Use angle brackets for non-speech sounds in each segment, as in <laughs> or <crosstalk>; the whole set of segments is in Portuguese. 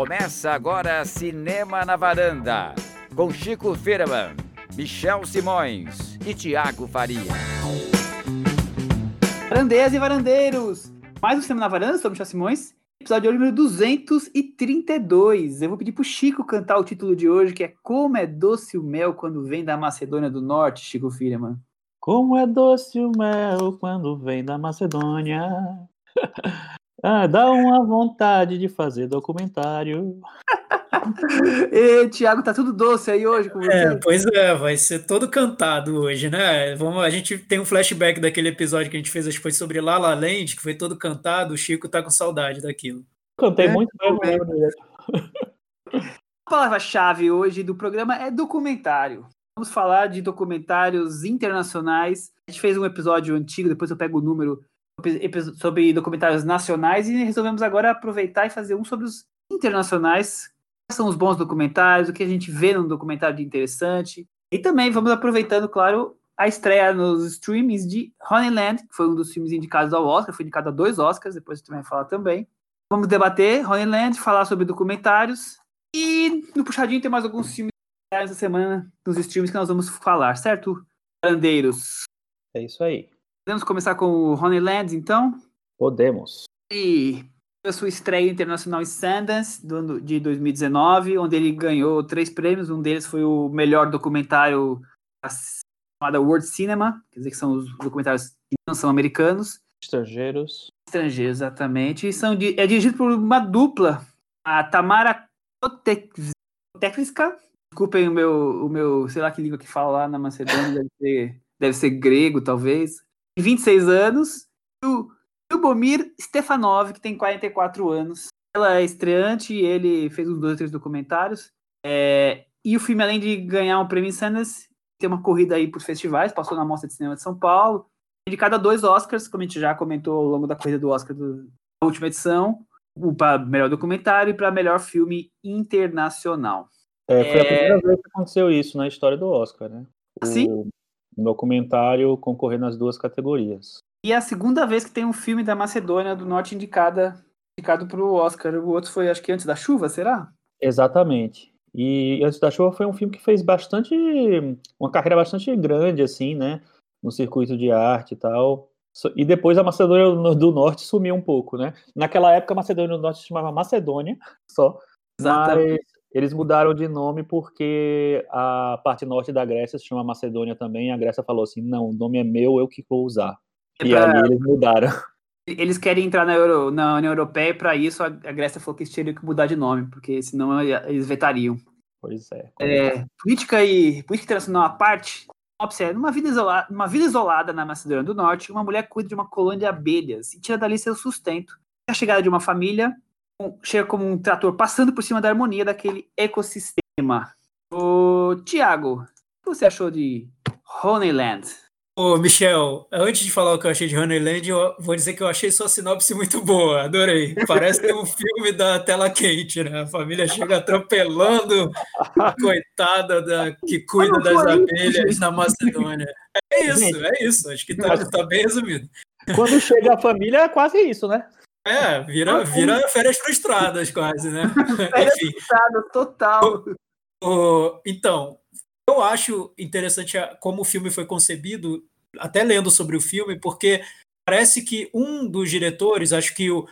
Começa agora Cinema na Varanda, com Chico Firman, Michel Simões e Tiago Faria. Varandeiras e varandeiros! Mais um Cinema na Varanda, sou Michel Simões, episódio número 232. Eu vou pedir pro Chico cantar o título de hoje, que é Como é doce o mel quando vem da Macedônia do Norte, Chico Firman. Como é doce o mel quando vem da Macedônia. <laughs> ah, dá uma vontade de fazer documentário. <laughs> e Tiago, tá tudo doce aí hoje com você? É, pois é, vai ser todo cantado hoje, né? Vamos, a gente tem um flashback daquele episódio que a gente fez, acho que foi sobre La La Land, que foi todo cantado, o Chico tá com saudade daquilo. Cantei é, muito bem, A palavra-chave hoje do programa é documentário. Vamos falar de documentários internacionais. A gente fez um episódio antigo, depois eu pego o número sobre documentários nacionais e resolvemos agora aproveitar e fazer um sobre os internacionais. Quais são os bons documentários, o que a gente vê num documentário de interessante. E também vamos aproveitando, claro, a estreia nos streamings de Honeyland, que foi um dos filmes indicados ao Oscar, foi indicado a dois Oscars, depois gente vai falar também. Vamos debater Honeyland, falar sobre documentários. E no Puxadinho tem mais alguns filmes essa semana nos streams que nós vamos falar, certo? Brandeiros. É isso aí. Podemos começar com o Honeyland, então? Podemos. E a sua estreia internacional em Sundance do ano de 2019, onde ele ganhou três prêmios. Um deles foi o melhor documentário chamada World Cinema, quer dizer que são os documentários que não são americanos. Estrangeiros. Estrangeiros, exatamente. E são, é dirigido por uma dupla, a Tamara Kotekviska Desculpem o meu, o meu, sei lá que língua que fala lá na Macedônia, deve ser, deve ser grego, talvez. 26 anos. E o Lubomir Stefanov, que tem 44 anos. Ela é estreante e ele fez uns dois ou três documentários. É, e o filme, além de ganhar um prêmio em Sundance, tem uma corrida aí por festivais, passou na Mostra de Cinema de São Paulo. Indicado a dois Oscars, como a gente já comentou ao longo da corrida do Oscar do, da última edição. Para melhor documentário e para melhor filme internacional. É, foi é... a primeira vez que aconteceu isso na história do Oscar, né? O Sim? Documentário concorrer nas duas categorias. E é a segunda vez que tem um filme da Macedônia do Norte indicada, indicado para o Oscar. O outro foi, acho que antes da chuva, será? Exatamente. E Antes da Chuva foi um filme que fez bastante. uma carreira bastante grande, assim, né? No circuito de arte e tal. E depois a Macedônia do Norte sumiu um pouco, né? Naquela época a Macedônia do Norte se chamava Macedônia só. Exatamente. Mas eles mudaram de nome porque a parte norte da Grécia se chama Macedônia também. E a Grécia falou assim: não, o nome é meu, eu que vou usar. É e pra... aí eles mudaram. Eles querem entrar na, Euro, na União Europeia e para isso a, Grécia falou que eles teriam que mudar de nome, porque senão eles vetariam. Pois é. é política e política internacional à parte, observe, numa vida, isolada, numa vida isolada na Macedônia do Norte, uma mulher cuida de uma colônia de abelhas e tira dali seu sustento. A chegada de uma família chega como um trator passando por cima da harmonia daquele ecossistema. O Tiago, o que você achou de Honeyland? Ô, Michel, antes de falar o que eu achei de Honeyland, eu vou dizer que eu achei sua sinopse muito boa, adorei. Parece um <laughs> filme da tela quente, né? A família chega atropelando a coitada da, que cuida das abelhas na Macedônia. É isso, é isso. Acho que tá, tá bem resumido. Quando chega a família, é quase isso, né? É, vira, vira férias frustradas quase, né? <laughs> férias <laughs> frustradas, total. O, o, então, eu acho interessante como o filme foi concebido, até lendo sobre o filme, porque parece que um dos diretores, acho que o,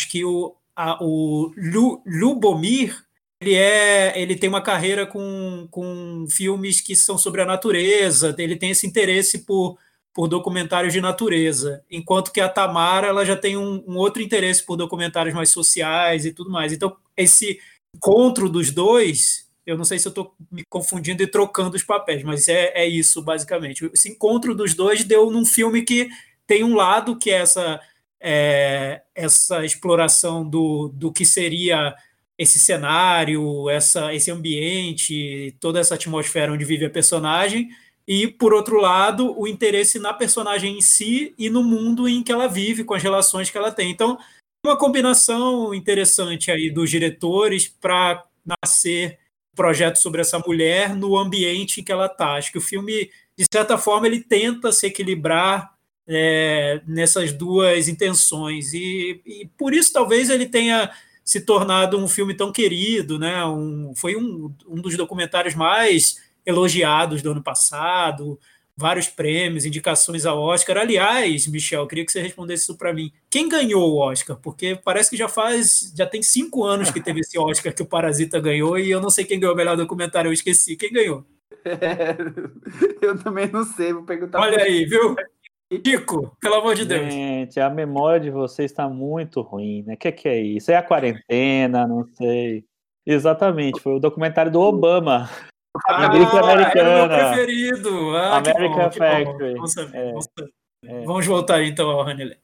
acho que o, a, o Lu, Lubomir, ele, é, ele tem uma carreira com, com filmes que são sobre a natureza, ele tem esse interesse por por documentários de natureza, enquanto que a Tamara ela já tem um, um, outro interesse por documentários mais sociais e tudo mais. Então, esse encontro dos dois, eu não sei se eu estou me confundindo e trocando os papéis, mas é, é isso, basicamente. Esse encontro dos dois deu num filme que tem um lado que é essa, é, essa exploração do, do que seria esse cenário, essa, esse ambiente, toda essa atmosfera onde vive a personagem, e, por outro lado, o interesse na personagem em si e no mundo em que ela vive, com as relações que ela tem. Então, uma combinação interessante aí dos diretores para nascer um projeto sobre essa mulher no ambiente em que ela está. Acho que o filme, de certa forma, ele tenta se equilibrar é, nessas duas intenções. E, e por isso, talvez, ele tenha se tornado um filme tão querido, né? Um, foi um, um dos documentários mais elogiados do ano passado, vários prêmios, indicações ao Oscar. Aliás, Michel, eu queria que você respondesse isso para mim. Quem ganhou o Oscar? Porque parece que já faz, já tem cinco anos que teve esse Oscar que o Parasita ganhou e eu não sei quem ganhou o melhor documentário, eu esqueci. Quem ganhou? É, <laughs> eu também não sei, vou perguntar. Olha aí, viu? Chico, pelo amor de Deus. Gente, a memória de vocês está muito ruim, né? O que, que é isso? É a quarentena, não sei. Exatamente, foi o documentário do Obama. Ah, Indústria Americana. É meu preferido. Ah, American Factory. Vamos, é, vamos, é. vamos, voltar então ao Honeyland.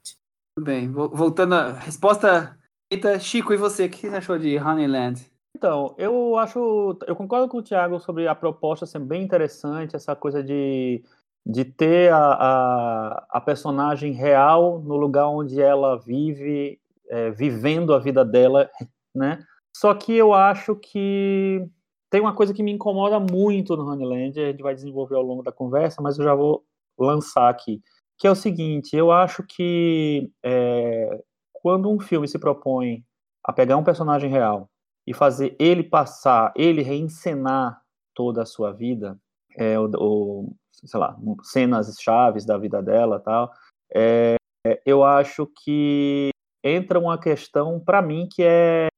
Tudo bem, voltando à resposta. Eita, Chico, e você? O que você achou de Honeyland? Então, eu acho. Eu concordo com o Thiago sobre a proposta ser bem interessante, essa coisa de, de ter a, a, a personagem real no lugar onde ela vive, é, vivendo a vida dela, né? Só que eu acho que tem uma coisa que me incomoda muito no Honeyland, a gente vai desenvolver ao longo da conversa, mas eu já vou lançar aqui, que é o seguinte, eu acho que é, quando um filme se propõe a pegar um personagem real e fazer ele passar, ele reencenar toda a sua vida, é, o, o, sei lá, cenas chaves da vida dela tal, é, eu acho que entra uma questão para mim que é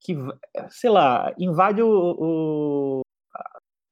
que, sei lá, invade o, o,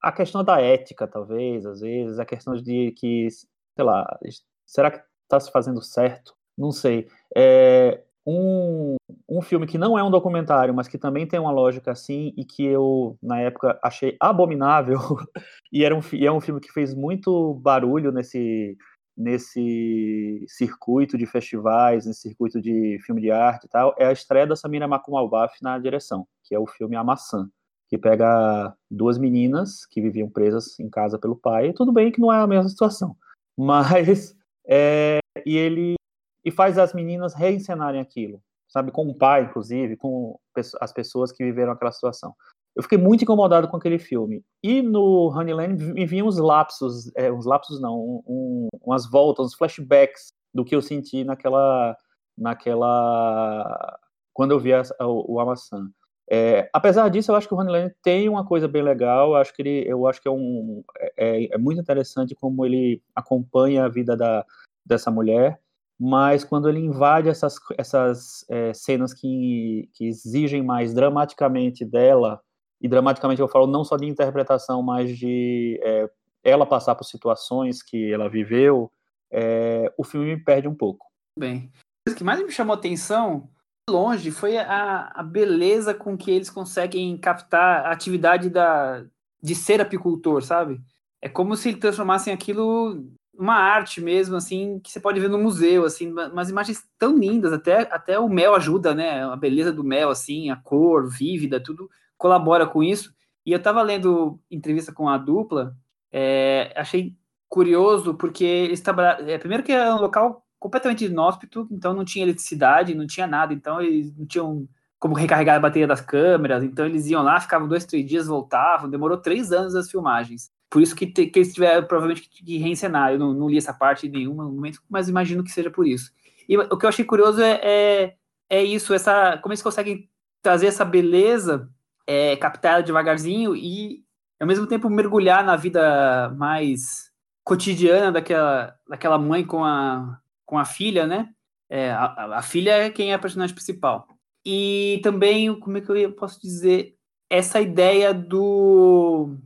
a questão da ética, talvez, às vezes, a questão de que, sei lá, será que está se fazendo certo? Não sei. É um, um filme que não é um documentário, mas que também tem uma lógica assim, e que eu, na época, achei abominável, <laughs> e, era um, e é um filme que fez muito barulho nesse, nesse circuito de festivais, nesse circuito de filme de arte e tal, é a estreia da Samira Makumalbaf na direção, que é o filme A Maçã, que pega duas meninas que viviam presas em casa pelo pai, tudo bem que não é a mesma situação, <laughs> mas é, e ele e faz as meninas reencenarem aquilo, sabe, com o pai, inclusive, com as pessoas que viveram aquela situação. Eu fiquei muito incomodado com aquele filme. E no Honeyland me vinham uns lapsos, é, uns lapsos não, um, um, umas voltas, uns flashbacks do que eu senti naquela, naquela, quando eu vi a, o, o Amaçã. É, apesar disso, eu acho que o Honeyland tem uma coisa bem legal. Eu acho que ele, eu acho que é um, é, é muito interessante como ele acompanha a vida da, dessa mulher. Mas quando ele invade essas, essas é, cenas que, que exigem mais dramaticamente dela, e dramaticamente eu falo não só de interpretação, mas de é, ela passar por situações que ela viveu, é, o filme me perde um pouco. Bem, o que mais me chamou atenção, longe, foi a, a beleza com que eles conseguem captar a atividade da, de ser apicultor, sabe? É como se transformassem aquilo uma arte mesmo, assim, que você pode ver no museu, assim, umas imagens tão lindas, até, até o mel ajuda, né? A beleza do mel, assim, a cor vívida, tudo colabora com isso. E eu estava lendo entrevista com a dupla, é, achei curioso porque eles trabalharam. É, primeiro que é um local completamente inóspito, então não tinha eletricidade, não tinha nada, então eles não tinham como recarregar a bateria das câmeras, então eles iam lá, ficavam dois, três dias, voltavam, demorou três anos as filmagens. Por isso que, te, que eles tiveram provavelmente que reencenar. Eu não, não, li essa parte em nenhum momento, mas imagino que seja por isso. E o que eu achei curioso é, é, é isso, essa, como eles conseguem trazer essa beleza é, captar ela devagarzinho e, ao mesmo tempo, mergulhar na vida mais cotidiana daquela, daquela mãe com a, com a filha, né? É, a, a, filha é quem é a personagem principal. E também, como é que eu posso dizer, essa ideia do.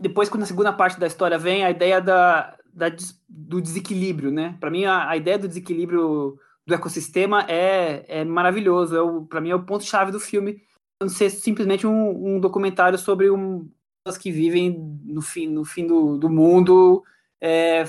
Depois, quando a segunda parte da história vem, a ideia da, da do desequilíbrio, né? Para mim, a, a, ideia do desequilíbrio do ecossistema é, é maravilhoso. É Para mim, é o ponto-chave do filme ser simplesmente um, um documentário sobre um, pessoas que vivem no fim, no fim do, do mundo é,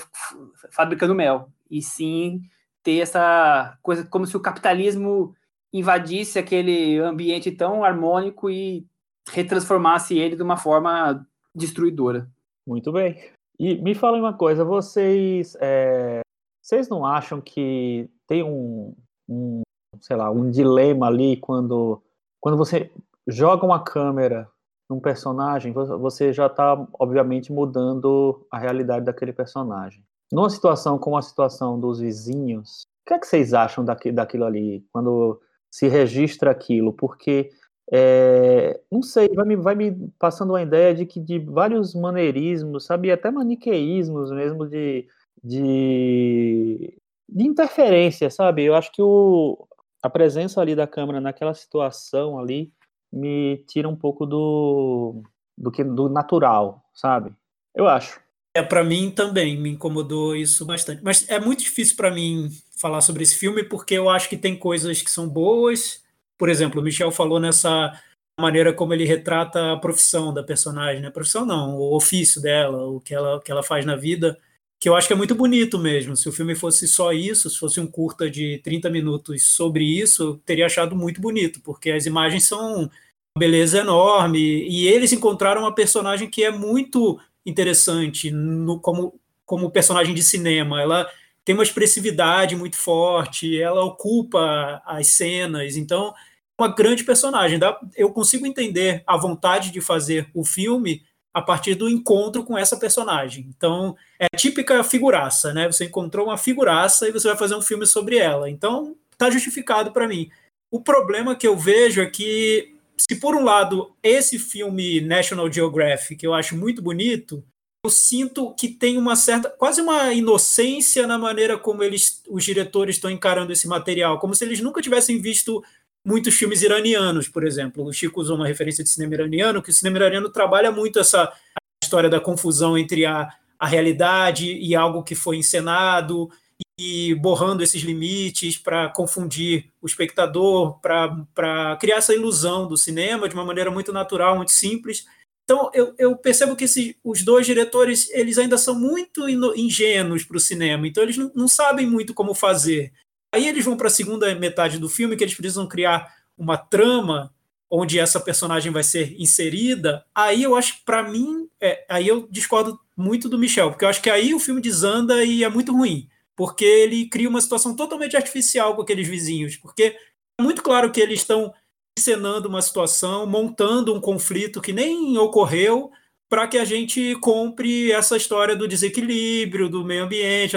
fabricando mel. E sim ter essa coisa como se o capitalismo invadisse aquele ambiente tão harmônico e retransformasse ele de uma forma destruidora. Muito bem. E me falem uma coisa, vocês, é, vocês não acham que tem um, um, sei lá, um dilema ali quando quando você joga uma câmera num personagem, você já está, obviamente, mudando a realidade daquele personagem. Numa situação como a situação dos vizinhos, o que é que vocês acham daqui, daquilo ali? Quando se registra aquilo, porque é, não sei, vai me, vai me passando uma ideia de que de vários maneirismos, sabe, até maniqueísmos mesmo de, de, de interferência, sabe? Eu acho que o, a presença ali da câmera naquela situação ali me tira um pouco do, do que do natural, sabe? Eu acho. É, para mim também me incomodou isso bastante. Mas é muito difícil para mim falar sobre esse filme porque eu acho que tem coisas que são boas por exemplo, o Michel falou nessa maneira como ele retrata a profissão da personagem, né? A profissão não, o ofício dela, o que ela, o que ela faz na vida, que eu acho que é muito bonito mesmo. Se o filme fosse só isso, se fosse um curta de 30 minutos sobre isso, eu teria achado muito bonito, porque as imagens são uma beleza enorme e eles encontraram uma personagem que é muito interessante no, como, como personagem de cinema. Ela tem uma expressividade muito forte, ela ocupa as cenas, então uma grande personagem. Eu consigo entender a vontade de fazer o filme a partir do encontro com essa personagem. Então, é típica figuraça, né? Você encontrou uma figuraça e você vai fazer um filme sobre ela. Então, tá justificado para mim. O problema que eu vejo é que, se por um lado, esse filme National Geographic eu acho muito bonito, eu sinto que tem uma certa, quase uma inocência na maneira como eles, os diretores estão encarando esse material, como se eles nunca tivessem visto muitos filmes iranianos, por exemplo. O Chico usou uma referência de cinema iraniano, que o cinema iraniano trabalha muito essa história da confusão entre a, a realidade e algo que foi encenado, e borrando esses limites para confundir o espectador, para criar essa ilusão do cinema de uma maneira muito natural, muito simples. Então eu, eu percebo que esses, os dois diretores eles ainda são muito ingênuos para o cinema, então eles não, não sabem muito como fazer. Aí eles vão para a segunda metade do filme, que eles precisam criar uma trama onde essa personagem vai ser inserida. Aí eu acho, para mim, é, aí eu discordo muito do Michel, porque eu acho que aí o filme desanda e é muito ruim, porque ele cria uma situação totalmente artificial com aqueles vizinhos, porque é muito claro que eles estão encenando uma situação, montando um conflito que nem ocorreu, para que a gente compre essa história do desequilíbrio, do meio ambiente,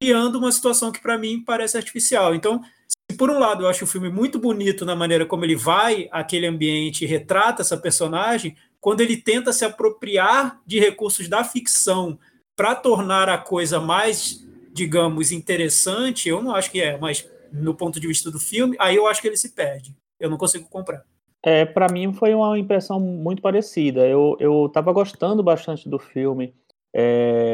criando uma situação que para mim parece artificial. Então, se por um lado eu acho o filme muito bonito na maneira como ele vai aquele ambiente e retrata essa personagem, quando ele tenta se apropriar de recursos da ficção para tornar a coisa mais, digamos, interessante, eu não acho que é, mas no ponto de vista do filme, aí eu acho que ele se perde. Eu não consigo comprar. É, para mim foi uma impressão muito parecida. Eu, eu tava gostando bastante do filme. É,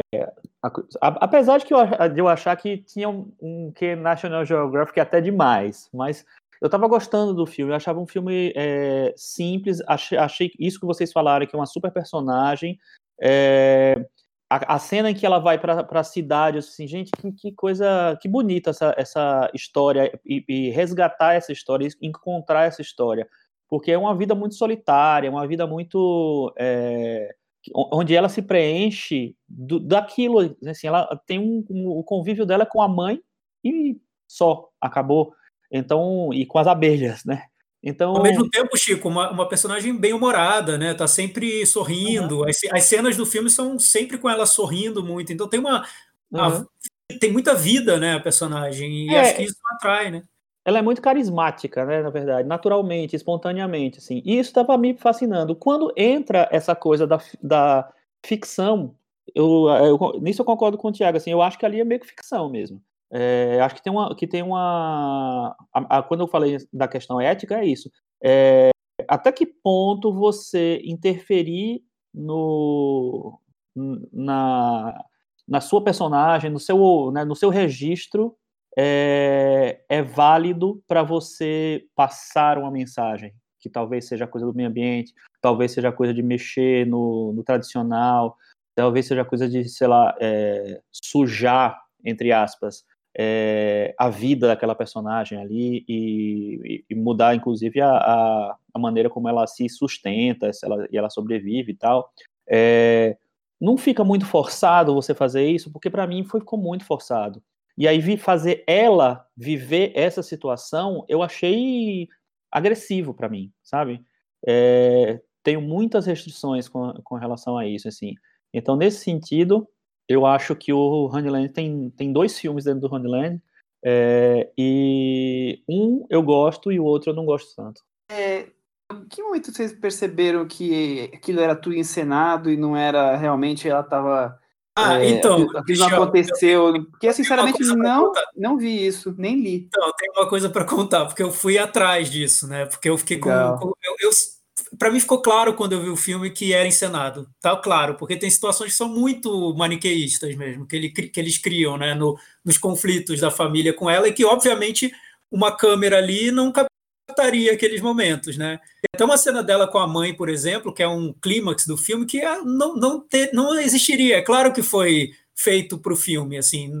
apesar de, que eu, de eu achar que tinha um, um que National Geographic até demais, mas eu estava gostando do filme, eu achava um filme é, simples, achei, achei, isso que vocês falaram, que é uma super personagem, é, a, a, cena em que ela vai para a cidade, assim, gente, que, que, coisa, que bonita essa, essa história, e, e resgatar essa história, encontrar essa história, porque é uma vida muito solitária, uma vida muito... É, onde ela se preenche do, daquilo, assim, ela tem um, um, o convívio dela com a mãe e só, acabou. Então, e com as abelhas, né? Então... Ao mesmo tempo, Chico, uma, uma personagem bem humorada, né? Tá sempre sorrindo. Uhum. As, as, cenas do filme são sempre com ela sorrindo muito. Então tem uma, uhum. tem muita vida, né, a personagem. E é, acho que isso atrai, né? Ela é muito carismática, né, na verdade, naturalmente, espontaneamente, assim. E isso estava me fascinando. Quando entra essa coisa da, da ficção, eu, eu, nisso eu concordo com o Tiago, assim, eu acho que ali é meio que ficção mesmo. É, acho que tem uma, que tem uma, a, a, quando eu falei da questão ética é isso. É, até que ponto você interferir no, na, na sua personagem, no seu, né, no seu registro é, é válido para você passar uma mensagem, que talvez seja coisa do meio ambiente, talvez seja coisa de mexer no, no tradicional, talvez seja coisa de, sei lá, é, sujar, entre aspas, é, a vida daquela personagem ali e, e mudar, inclusive, a, a, a, maneira como ela se sustenta ela, e ela sobrevive e tal. É, não fica muito forçado você fazer isso, porque para mim foi, ficou muito forçado. E aí vi fazer ela viver essa situação, eu achei agressivo para mim, sabe? É, tenho muitas restrições com, com relação a isso, assim. Então, nesse sentido, eu acho que o Honeyland tem, tem dois filmes dentro do Honeyland. É, e um eu gosto e o outro eu não gosto tanto. É, em que momento vocês perceberam que aquilo era tudo encenado e não era realmente ela estava ah, é, então. Não aconteceu. Eu, porque, sinceramente, não, não vi isso, nem li. Então, tem uma coisa para contar, porque eu fui atrás disso, né? Porque eu fiquei com. com eu, eu para mim ficou claro quando eu vi o filme que era encenado. Tá claro, porque tem situações que são muito maniqueístas mesmo, que, ele, que eles criam, né? No, nos conflitos da família com ela, e que, obviamente, uma câmera ali não captaria aqueles momentos, né? Até uma cena dela com a mãe, por exemplo, que é um clímax do filme que é, não, não, ter, não existiria. É claro que foi feito para o filme, assim.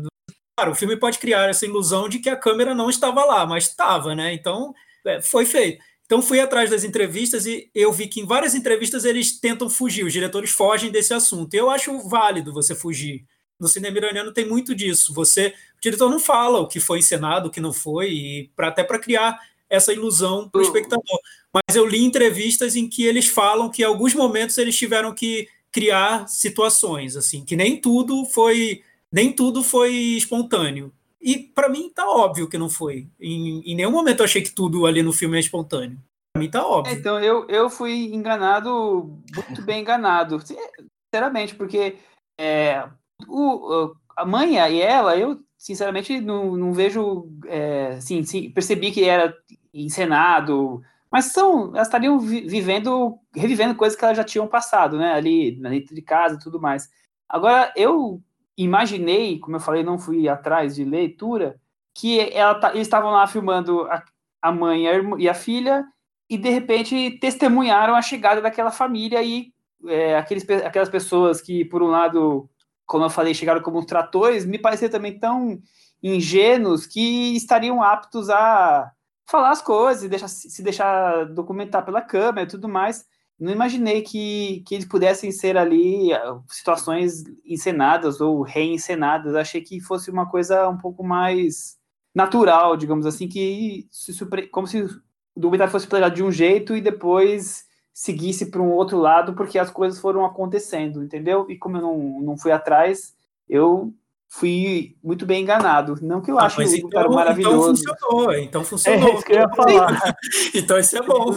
Claro, o filme pode criar essa ilusão de que a câmera não estava lá, mas estava, né? Então, é, foi feito. Então, fui atrás das entrevistas e eu vi que em várias entrevistas eles tentam fugir, os diretores fogem desse assunto. Eu acho válido você fugir. No cinema iraniano tem muito disso. Você, o diretor não fala o que foi encenado, o que não foi, e pra, até para criar essa ilusão para o espectador. Mas eu li entrevistas em que eles falam que em alguns momentos eles tiveram que criar situações, assim, que nem tudo foi nem tudo foi espontâneo. E para mim tá óbvio que não foi. Em, em, nenhum momento eu achei que tudo ali no filme é espontâneo. Para mim tá óbvio. então eu, eu fui enganado, muito bem enganado, sinceramente, porque é, o, a mãe e ela, eu sinceramente não, não vejo, é, sim, sim, percebi que era encenado, mas são, elas estariam vivendo, revivendo coisas que elas já tinham passado, né, ali dentro de casa e tudo mais. Agora, eu imaginei, como eu falei, não fui atrás de leitura, que ela, tá, eles estavam lá filmando a, a mãe e a filha, e de repente testemunharam a chegada daquela família e é, aqueles, aquelas pessoas que, por um lado, como eu falei, chegaram como tratores, me pareceram também tão ingênuos que estariam aptos a falar as coisas, deixar, se deixar documentar pela câmera e tudo mais. Não imaginei que, que eles pudessem ser ali ah, situações encenadas ou reencenadas. Achei que fosse uma coisa um pouco mais natural, digamos assim, que se, como se o documentário fosse planejado de um jeito e depois seguisse para um outro lado, porque as coisas foram acontecendo, entendeu? E como eu não, não fui atrás, eu fui muito bem enganado. Não que eu ah, acho o então, então, maravilhoso. Então funcionou, então funcionou. É isso que eu ia falar. <laughs> então isso é bom.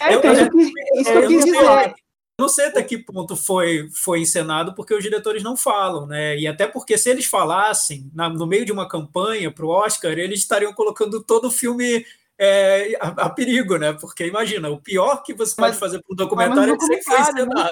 É, eu, então, eu, isso eu, eu, quis dizer. Não sei até que ponto foi, foi encenado, porque os diretores não falam, né? E até porque se eles falassem na, no meio de uma campanha para o Oscar, eles estariam colocando todo o filme é, a, a, perigo, né? Porque imagina, o pior que você mas, pode fazer para um documentário é que você encenado. Né?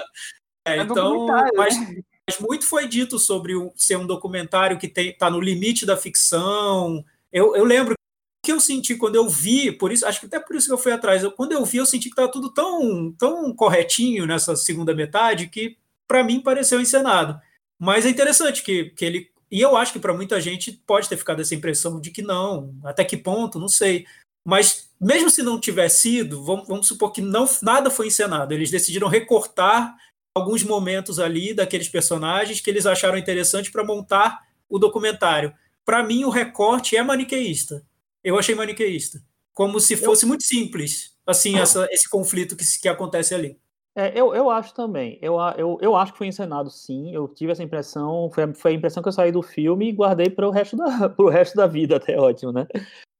É, é então, mas, né? mas muito foi dito sobre um, ser um documentário que está no limite da ficção. Eu, eu lembro que eu senti quando eu vi, por isso, acho que até por isso que eu fui atrás. Eu, quando eu vi, eu senti que estava tudo tão, tão corretinho nessa segunda metade que para mim pareceu encenado. Mas é interessante que, que ele. E eu acho que para muita gente pode ter ficado essa impressão de que não, até que ponto, não sei. Mas mesmo se não tiver sido, vamos, vamos supor que não, nada foi encenado. Eles decidiram recortar alguns momentos ali daqueles personagens que eles acharam interessante para montar o documentário. Para mim, o recorte é maniqueísta. Eu achei maniqueísta. Como se fosse eu... muito simples, assim, essa, esse conflito que, que acontece ali. É, eu, eu acho também. Eu, eu, eu acho que foi encenado, sim. Eu tive essa impressão. Foi, foi a impressão que eu saí do filme e guardei para o resto da, <laughs> resto da vida, até ótimo, né?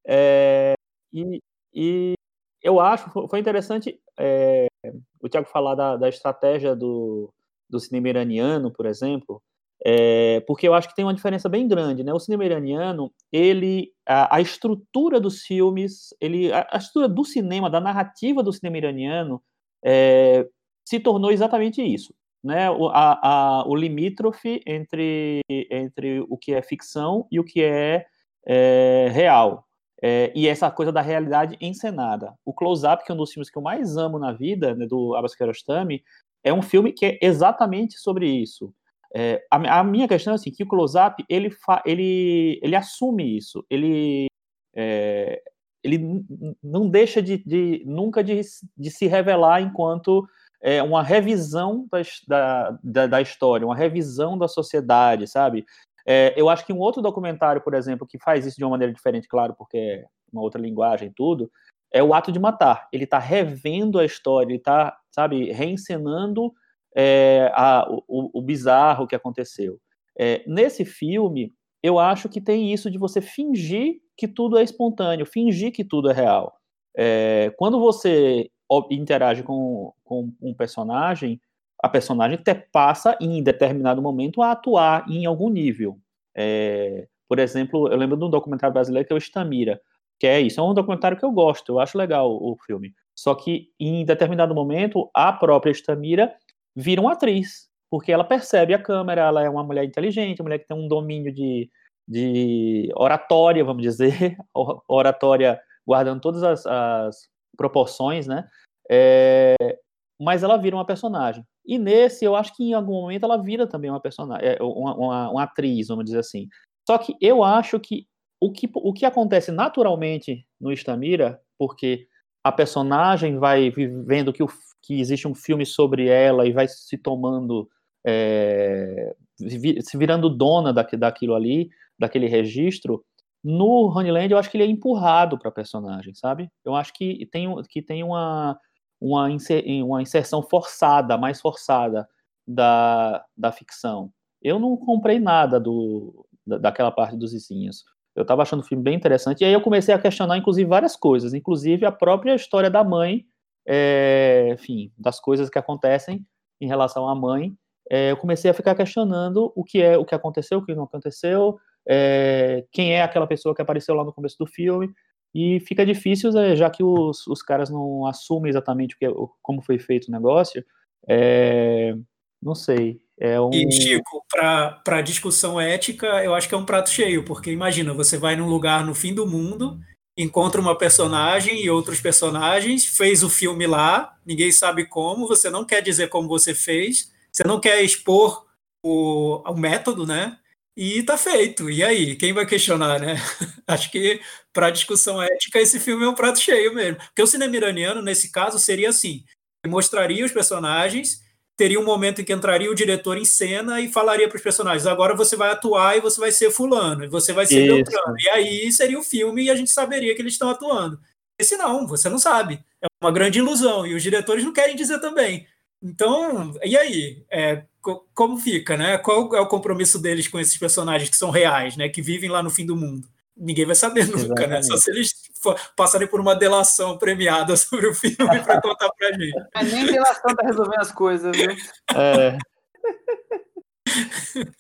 É, e, e eu acho, foi interessante é, o Tiago falar da, da estratégia do, do cinema iraniano, por exemplo, é, porque eu acho que tem uma diferença bem grande, né? O cinema iraniano, ele, a, a estrutura dos filmes, ele, a, a, estrutura do cinema, da narrativa do cinema iraniano, é, se tornou exatamente isso, né? O, a, o limítrofe entre, entre o que é ficção e o que é, é real, é, e essa coisa da realidade encenada. O Close Up, que é um dos filmes que eu mais amo na vida, né, do Abbas Kiarostami, é um filme que é exatamente sobre isso. É, a, a, minha questão é assim, que o Close Up, ele, fa, ele, ele assume isso, ele, é, ele não deixa de, de nunca de, de, se revelar enquanto é, uma revisão da, da, da, história, uma revisão da sociedade, sabe? É, eu acho que um outro documentário, por exemplo, que faz isso de uma maneira diferente, claro, porque é uma outra linguagem e tudo, é o Ato de Matar. Ele está revendo a história, ele está, sabe, reencenando é, a, o, o, bizarro que aconteceu. É, nesse filme, eu acho que tem isso de você fingir que tudo é espontâneo, fingir que tudo é real. É, quando você interage com, com um personagem, a personagem te passa em determinado momento a atuar em algum nível. É, por exemplo, eu lembro de um documentário brasileiro que é o Estamira, que é isso, é um documentário que eu gosto, eu acho legal o, filme. Só que em determinado momento, a própria Estamira vira uma atriz, porque ela percebe a câmera, ela é uma mulher inteligente, uma mulher que tem um domínio de, de oratória, vamos dizer, <laughs> oratória guardando todas as, as proporções, né? É, mas ela vira uma personagem. E nesse, eu acho que em algum momento ela vira também uma personagem, é, uma, uma, uma atriz, vamos dizer assim. Só que eu acho que o que, o que acontece naturalmente no Istamira, porque a personagem vai vendo que, o, que existe um filme sobre ela e vai se tomando, é, se virando dona da, daquilo ali, daquele registro, no Honeyland eu acho que ele é empurrado para a personagem, sabe? Eu acho que tem, que tem uma, uma, uma inserção forçada, mais forçada da, da ficção. Eu não comprei nada do, daquela parte dos vizinhos. Eu estava achando o filme bem interessante, e aí eu comecei a questionar, inclusive, várias coisas, inclusive a própria história da mãe, é, enfim, das coisas que acontecem em relação à mãe. É, eu comecei a ficar questionando o que é, o que aconteceu, o que não aconteceu, é, quem é aquela pessoa que apareceu lá no começo do filme, e fica difícil, é, já que os, os caras não assumem exatamente o que, como foi feito o negócio, é, não sei, é um... E, Chico, para discussão ética, eu acho que é um prato cheio, porque imagina, você vai num lugar no fim do mundo, encontra uma personagem e outros personagens, fez o filme lá, ninguém sabe como, você não quer dizer como você fez, você não quer expor o, o método, né? E tá feito. E aí, quem vai questionar, né? <laughs> Acho que para discussão ética esse filme é um prato cheio mesmo. Porque o cinema iraniano, nesse caso, seria assim: mostraria os personagens teria um momento em que entraria o diretor em cena e falaria para os personagens: agora você vai atuar e você vai ser fulano, e você vai ser Beltrano. E aí seria o filme e a gente saberia que eles estão atuando. Esse não, você não sabe. É uma grande ilusão e os diretores não querem dizer também. Então, e aí? É, como fica, né? Qual é o compromisso deles com esses personagens que são reais, né? Que vivem lá no fim do mundo? ninguém vai saber nunca, Exatamente. né? Só se eles passarem por uma delação premiada <laughs> sobre o filme para contar pra gente. É nem delação tá resolvendo as coisas, viu? É.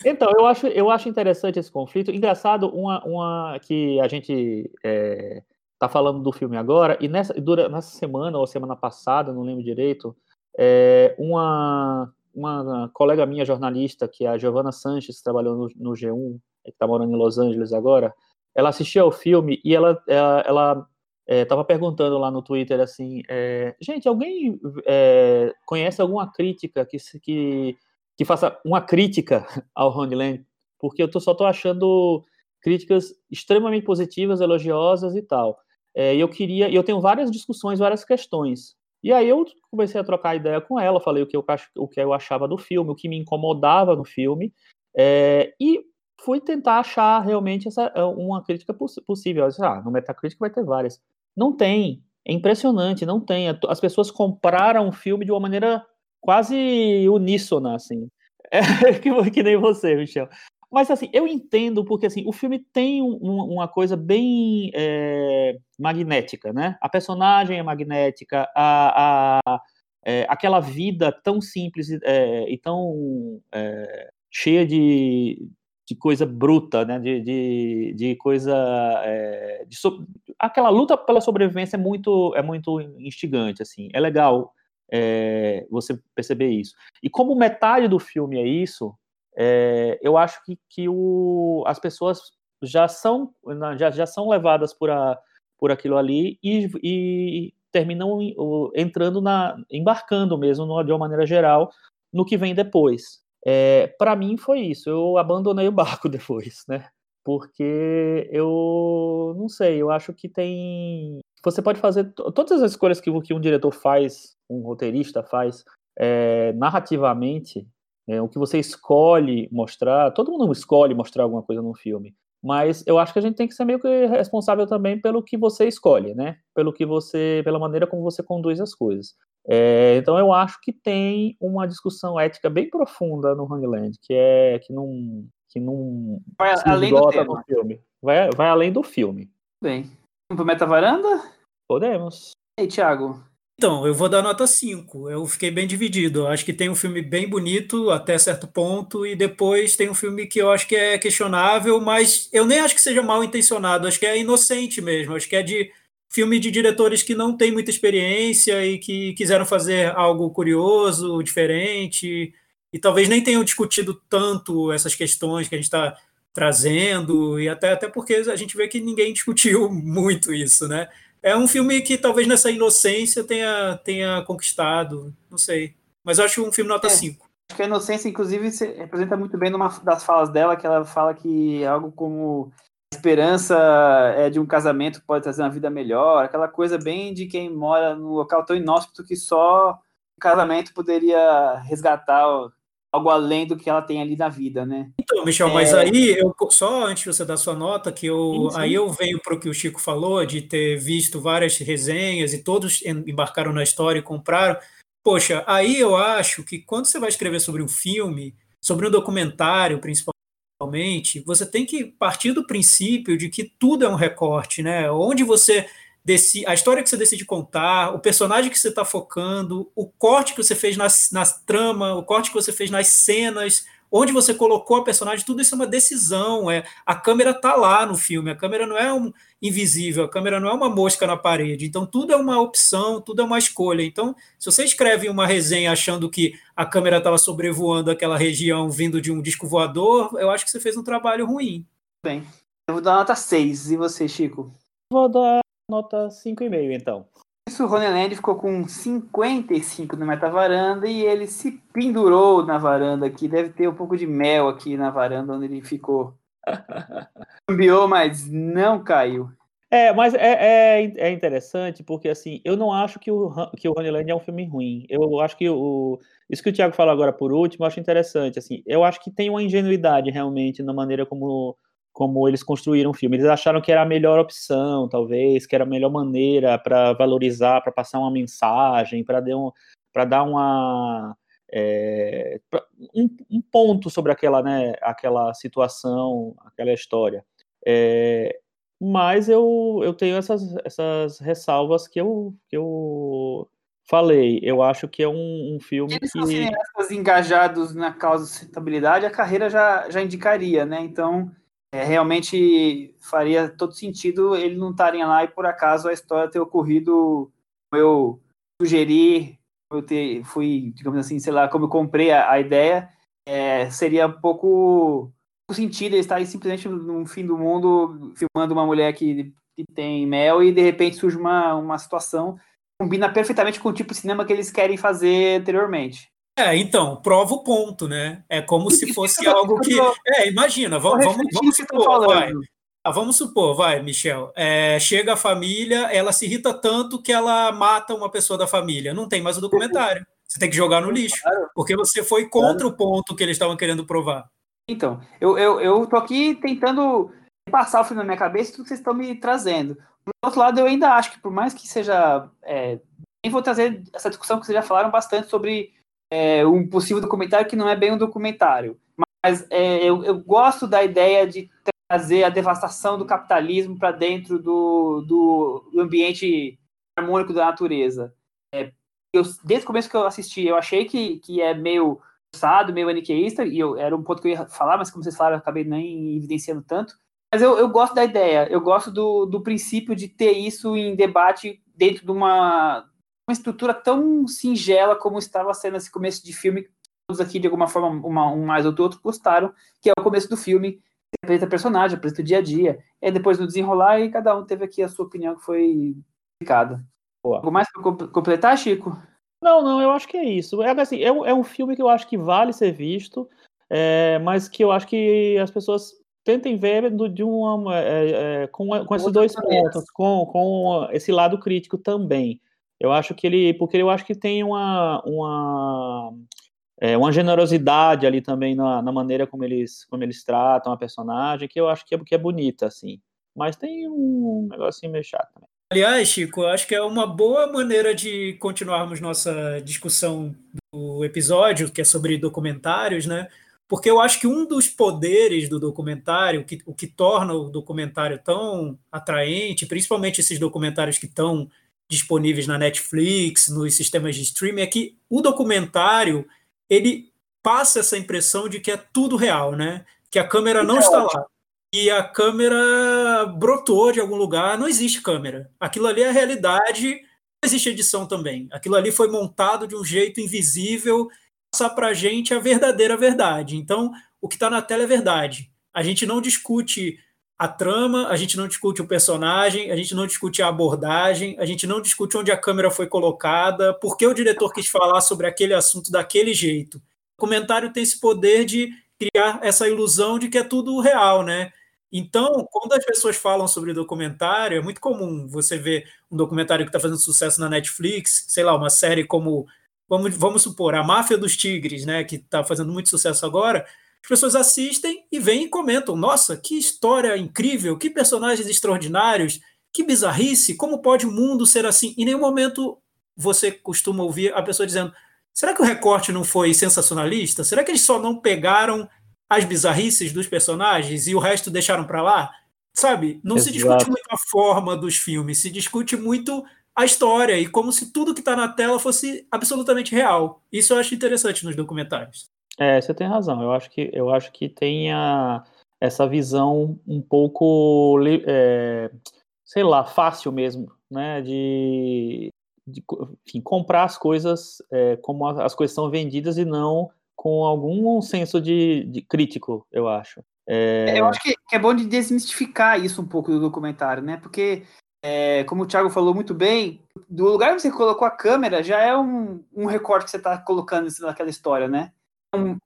Então, eu acho, eu acho interessante esse conflito. Engraçado, uma, uma que a gente é, tá falando do filme agora, e nessa, dura, nessa semana ou semana passada, não lembro direito, é, uma, uma colega minha, jornalista, que é a Giovanna Sanches, que trabalhou no, no G1, que está morando em Los Angeles agora, ela assistia ao filme e ela ela estava é, perguntando lá no Twitter assim, é, gente, alguém é, conhece alguma crítica que, que, que faça uma crítica <laughs> ao Honeyland? Porque eu tô, só estou achando críticas extremamente positivas, elogiosas e tal. É, e eu queria, eu tenho várias discussões, várias questões. E aí eu comecei a trocar ideia com ela, falei o que eu, o que eu achava do filme, o que me incomodava no filme, é, e fui tentar achar realmente essa, eh, uma crítica poss possível. Disse, ah, no Metacritic vai ter várias. Não tem. É impressionante, não tem. As pessoas compraram o filme de uma maneira quase uníssona, assim. <laughs> É, que, que, nem você, Michel. Mas, assim, eu entendo, porque, assim, o filme tem um, uma coisa bem é, magnética, né? A personagem é magnética, a, a é, aquela vida tão simples é, e tão cheia de, de coisa bruta, né? de, de, de coisa. De so... Aquela luta pela sobrevivência é muito, é muito instigante, assim. É legal você perceber isso. E como metade do filme é isso, é, eu acho que, que o, as pessoas já são, já, já são levadas por, a, por aquilo ali e, e terminam entrando na. embarcando mesmo, de uma maneira geral, no que vem depois. É, para mim foi isso. Eu abandonei o barco <laughs> depois, né? Porque eu não sei, eu acho que tem. Você pode fazer todas as escolhas que, que um diretor faz, um roteirista faz, é, narrativamente, é, o que você escolhe mostrar. Todo mundo escolhe mostrar alguma coisa num filme. Mas eu acho que a gente tem que ser meio que responsável também pelo que você escolhe, né? Pelo que você, pela maneira como você conduz as coisas. É, então eu acho que tem uma discussão ética bem profunda no Hangland, que é que não que não Vai além do tema. filme. Vai, vai além do filme. Bem. Vamos pro Meta Varanda? Podemos. E aí, Thiago? Então, eu vou dar nota 5. Eu fiquei bem dividido. Eu acho que tem um filme bem bonito até certo ponto, e depois tem um filme que eu acho que é questionável, mas eu nem acho que seja mal intencionado, acho que é inocente mesmo. Acho que é de filme de diretores que não têm muita experiência e que quiseram fazer algo curioso, diferente, e talvez nem tenham discutido tanto essas questões que a gente está trazendo, e até, até porque a gente vê que ninguém discutiu <laughs> muito isso, né? É um filme que talvez nessa inocência tenha, tenha conquistado, não sei. Mas eu acho um filme nota É. 5. Acho que a inocência, inclusive, se representa muito bem numa das falas dela, que ela fala que algo como a esperança é de um casamento que pode trazer uma vida melhor, aquela coisa bem de quem mora num local tão inóspito que só o casamento poderia resgatar algo além do que ela tem ali na vida, né? Então, Michel, mas É. aí, eu, só antes de você dar sua nota, que eu, Sim, sim. aí eu venho para o que o Chico falou, de ter visto várias resenhas e todos em- embarcaram na história e compraram. Poxa, aí eu acho que quando você vai escrever sobre um filme, sobre um documentário principalmente, você tem que partir do princípio de que tudo é um recorte, né? Onde você decide, a história que você decide contar, o personagem que você está focando, o corte que você fez nas, nas trama, o corte que você fez nas cenas, onde você colocou a personagem, tudo isso é uma decisão. É, a câmera está lá no filme, a câmera não é um invisível, a câmera não é uma mosca na parede. Então, tudo é uma opção, tudo é uma escolha. Então, se você escreve uma resenha achando que a câmera estava sobrevoando aquela região vindo de um disco voador, eu acho que você fez um trabalho ruim. Bem, eu vou dar nota 6. E você, Chico? Vou dar nota 5,5, então. Isso, o Roneland ficou com 55 no meta-varanda e ele se pendurou na varanda aqui. Deve ter um pouco de mel aqui na varanda onde ele ficou. <laughs> Cambiou, mas não caiu. É, mas é, é, é interessante porque, assim, eu não acho que o, que o Honeyland é um filme ruim. Eu acho que o, isso que o Thiago falou agora por último, eu acho interessante. Assim, eu acho que tem uma ingenuidade realmente na maneira como, como eles construíram o filme. Eles acharam que era a melhor opção, talvez, que era a melhor maneira para valorizar, para passar uma mensagem, para dar, um, dar uma. é, um, um ponto sobre aquela, né, aquela situação, aquela história. É, mas eu, eu tenho essas, essas ressalvas que eu, que eu falei. Eu acho que é um, um filme Eles são que. cineastas engajados na causa de sustentabilidade, a carreira já, já indicaria, né? Então, é, realmente faria todo sentido eles não estarem lá e por acaso a história ter ocorrido eu sugeri, eu ter, fui, digamos assim, sei lá, como eu comprei a, a ideia, é, seria um pouco sentido eles estarem simplesmente no fim do mundo filmando uma mulher que, que tem mel e de repente surge uma, uma situação combina perfeitamente com o tipo de cinema que eles querem fazer anteriormente. É, então, prova o ponto, né? É como se fosse Isso, algo que. É, imagina, vamos, vamos, vamos tô supor, vai. Ah, vamos supor, vai, Michel. É, chega a família, ela se irrita tanto que ela mata uma pessoa da família. Não tem mais o documentário. Você tem que jogar no lixo. Porque você foi contra o ponto que eles estavam querendo provar. Então, eu, eu, eu tô aqui tentando passar o filme na minha cabeça tudo que vocês estão me trazendo. Por outro lado, eu ainda acho que por mais que seja. É, nem vou trazer essa discussão que vocês já falaram bastante sobre é, um possível documentário que não é bem um documentário. Mas é, eu, eu gosto da ideia de trazer a devastação do capitalismo para dentro do, do, ambiente harmônico da natureza. É, eu, desde o começo que eu assisti, eu achei que, que é meio forçado, meio maniqueísta, e eu, era um ponto que eu ia falar, mas como vocês falaram, eu acabei nem evidenciando tanto. Mas eu, eu gosto da ideia, eu gosto do, do princípio de ter isso em debate dentro de uma estrutura tão singela como estava sendo esse começo de filme, todos aqui, de alguma forma, uma, um mais ou outro, gostaram, que é o começo do filme, apresenta personagem, apresenta o dia a dia, e depois no desenrolar, e cada um teve aqui a sua opinião que foi explicada. Algo mais para completar, Chico? Não, não, eu acho que é isso. É, assim, é, um, é um filme que eu acho que vale ser visto, é, mas que eu acho que as pessoas tentem ver do, de uma, é, é, com, com esses dois pontos, com, com esse lado crítico também. Eu acho que ele, porque eu acho que tem uma, uma, é, uma generosidade ali também na, na, maneira como eles, como eles tratam a personagem, que eu acho que é, que é bonita, assim. Mas tem um negocinho meio chato também. Aliás, Chico, eu acho que é uma boa maneira de continuarmos nossa discussão do episódio, que é sobre documentários, né? porque eu acho que um dos poderes do documentário, que, o que torna o documentário tão atraente, principalmente esses documentários que estão disponíveis na Netflix, nos sistemas de streaming, é que o documentário ele passa essa impressão de que é tudo real, né? Que a câmera não está lá. E a câmera brotou de algum lugar, não existe câmera. Aquilo ali é a realidade, não existe edição também. Aquilo ali foi montado de um jeito invisível passar para a gente a verdadeira verdade. Então, o que está na tela é verdade. A gente não discute a trama, a gente não discute o personagem, a gente não discute a abordagem, a gente não discute onde a câmera foi colocada, por que o diretor quis falar sobre aquele assunto daquele jeito. O comentário tem esse poder de criar essa ilusão de que é tudo real, né? Então, quando as pessoas falam sobre documentário, é muito comum você ver um documentário que está fazendo sucesso na Netflix, sei lá, uma série como vamos, vamos supor, a Máfia dos Tigres, né, que está fazendo muito sucesso agora, as pessoas assistem e vêm e comentam: nossa, que história incrível, que personagens extraordinários, que bizarrice, como pode o mundo ser assim? Em nenhum momento você costuma ouvir a pessoa dizendo: será que o recorte não foi sensacionalista? Será que eles só não pegaram as bizarrices dos personagens e o resto deixaram para lá? Sabe? Não Exato. se discute muito a forma dos filmes, se discute muito a história e como se tudo que está na tela fosse absolutamente real. Isso eu acho interessante nos documentários. É, você tem razão. Eu acho que eu acho que tem a, essa visão um pouco, é, sei lá, fácil mesmo, né? De, de enfim, comprar as coisas é, como as coisas são vendidas e não com algum senso de, de crítico, eu acho. É... Eu acho que é bom de desmistificar isso um pouco do documentário, né? Porque é, como o Thiago falou muito bem, do lugar onde você colocou a câmera já é um, um recorte que você está colocando naquela história, né? Então,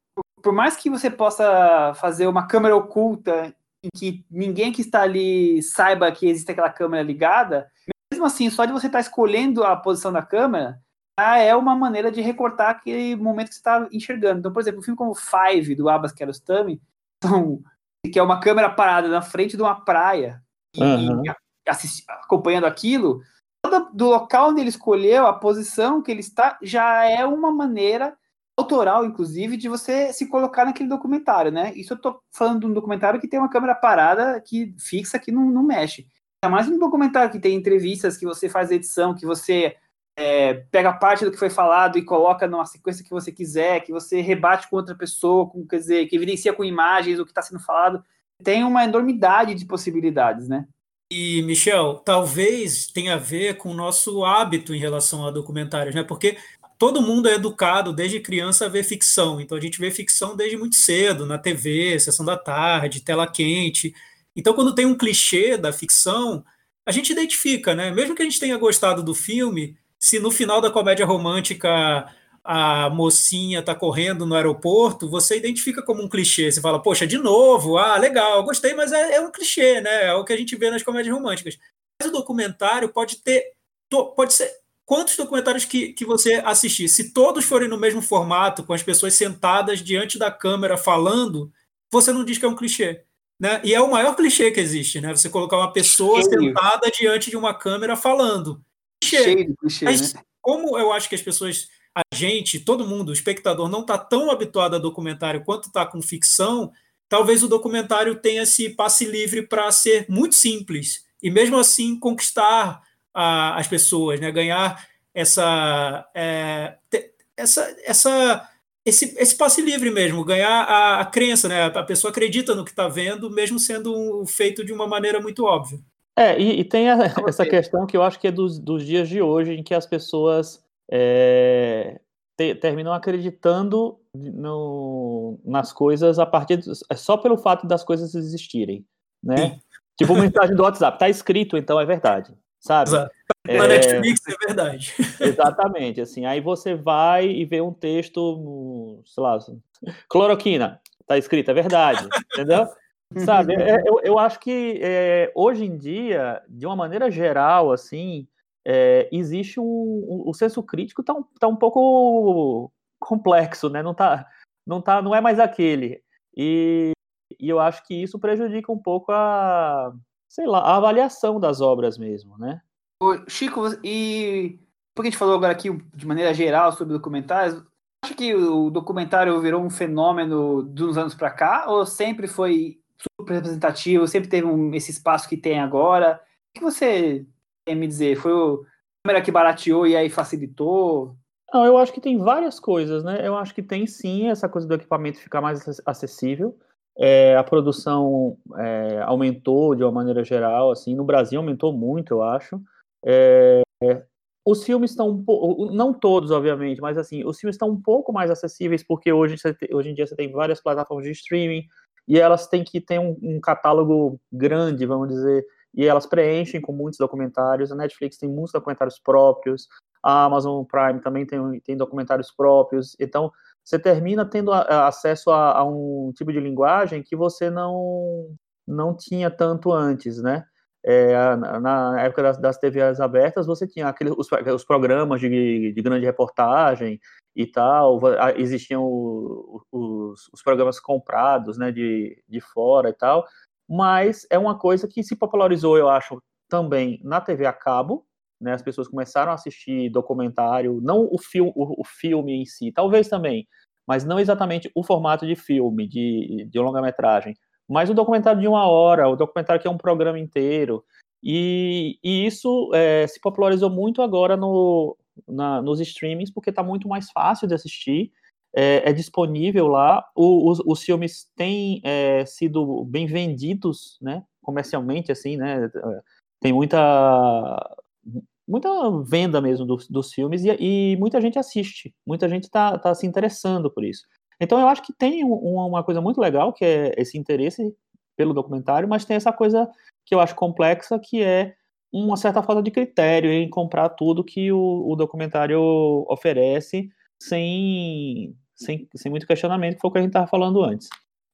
por mais que você possa fazer uma câmera oculta em que ninguém que está ali saiba que existe aquela câmera ligada, mesmo assim, só de você estar tá escolhendo a posição da câmera, já é uma maneira de recortar aquele momento que você está enxergando. Então, por exemplo, um filme como Five, do Abbas Kiarostami, então, que é uma câmera parada na frente de uma praia, uhum. e acompanhando aquilo, do local onde ele escolheu, a posição que ele está, já é uma maneira autoral, inclusive, de você se colocar naquele documentário, né? Isso eu tô falando de um documentário que tem uma câmera parada, que fixa, que não, não mexe. É mais um documentário que tem entrevistas, que você faz edição, que você é, pega parte do que foi falado e coloca numa sequência que você quiser, que você rebate com outra pessoa, com, quer dizer, que evidencia com imagens o que está sendo falado. Tem uma enormidade de possibilidades, né? E, Michel, talvez tenha a ver com o nosso hábito em relação a documentários, né? Porque todo mundo é educado desde criança a ver ficção. Então a gente vê ficção desde muito cedo, na TV, sessão da tarde, tela quente. Então, quando tem um clichê da ficção, a gente identifica, né? Mesmo que a gente tenha gostado do filme, se no final da comédia romântica a mocinha está correndo no aeroporto, você identifica como um clichê. Você fala, poxa, de novo, ah, legal, gostei, mas é, é um clichê, né? É o que a gente vê nas comédias românticas. Mas o documentário pode ter. Pode ser. Quantos documentários que, que você assistir, se todos forem no mesmo formato, com as pessoas sentadas diante da câmera falando, você não diz que é um clichê. Né? E é o maior clichê que existe, né? Você colocar uma pessoa Cheio. sentada diante de uma câmera falando. Clichê. Cheio de clichê, Mas, né? Como eu acho que as pessoas a gente, todo mundo, o espectador, não está tão habituado a documentário quanto está com ficção, talvez o documentário tenha esse passe livre para ser muito simples e mesmo assim conquistar a, as pessoas, né? ganhar essa, é, essa, essa esse, esse passe livre mesmo, ganhar a, a crença, né? A pessoa acredita no que está vendo, mesmo sendo feito de uma maneira muito óbvia. É, e, e tem a, <laughs> essa questão que eu acho que é dos, dos dias de hoje, em que as pessoas é, te, terminam acreditando no, nas coisas a partir de, é só pelo fato das coisas existirem, né? Tipo uma mensagem do WhatsApp, tá escrito, então é verdade, sabe? Exato. É, Na Netflix é verdade. <laughs> Exatamente, assim, aí você vai e vê um texto, sei lá, cloroquina, tá escrito, é verdade, entendeu? <laughs> Sabe, é, eu, eu acho que é, hoje em dia, de uma maneira geral, assim, é, existe um, um, o senso crítico está um, tá um pouco complexo, né? Não tá, não tá, não é mais aquele. E, e eu acho que isso prejudica um pouco a, sei lá, a avaliação das obras mesmo, né? Chico, e porque a gente falou agora aqui de maneira geral sobre documentários, acha que o documentário virou um fenômeno de uns anos para cá ou sempre foi super representativo, sempre teve um, esse espaço que tem agora? O que você quer me dizer? Foi o câmera que barateou e aí facilitou? Não, eu acho que tem várias coisas, né? Eu acho que tem sim essa coisa do equipamento ficar mais acessível. É, a produção é, aumentou de uma maneira geral, assim, no Brasil aumentou muito, eu acho. É, os filmes estão um pouco, não todos, obviamente, mas assim, os filmes estão um pouco mais acessíveis porque hoje, hoje em dia você tem várias plataformas de streaming e elas têm que ter um, um catálogo grande, vamos dizer, e elas preenchem com muitos documentários. A Netflix tem muitos documentários próprios, a Amazon Prime também tem, tem documentários próprios. Então, você termina tendo a, acesso a, a, um tipo de linguagem que você não, não tinha tanto antes, né? É, na época das, das TVs abertas, você tinha aqueles, os, os programas de, de grande reportagem e tal, existiam os, os, programas comprados, né, de, de fora e tal, mas é uma coisa que se popularizou, eu acho, também na TV a cabo, né, as pessoas começaram a assistir documentário, não o, fil o, o filme em si, talvez também, mas não exatamente o formato de filme, de, de longa-metragem, mas o documentário de uma hora, o documentário que é um programa inteiro, e, e isso é, se popularizou muito agora no, na, nos streamings, porque está muito mais fácil de assistir, é, é disponível lá. O, os, os, filmes têm é, sido bem vendidos, né, comercialmente, assim, né, tem muita muita venda mesmo dos, dos filmes e, e, muita gente assiste, muita gente está tá se interessando por isso. Então eu acho que tem uma, uma coisa muito legal que é esse interesse pelo documentário, mas tem essa coisa que eu acho complexa, que é uma certa falta de critério em comprar tudo que o, o documentário oferece sem, sem, sem muito questionamento, que foi o que a gente estava falando antes.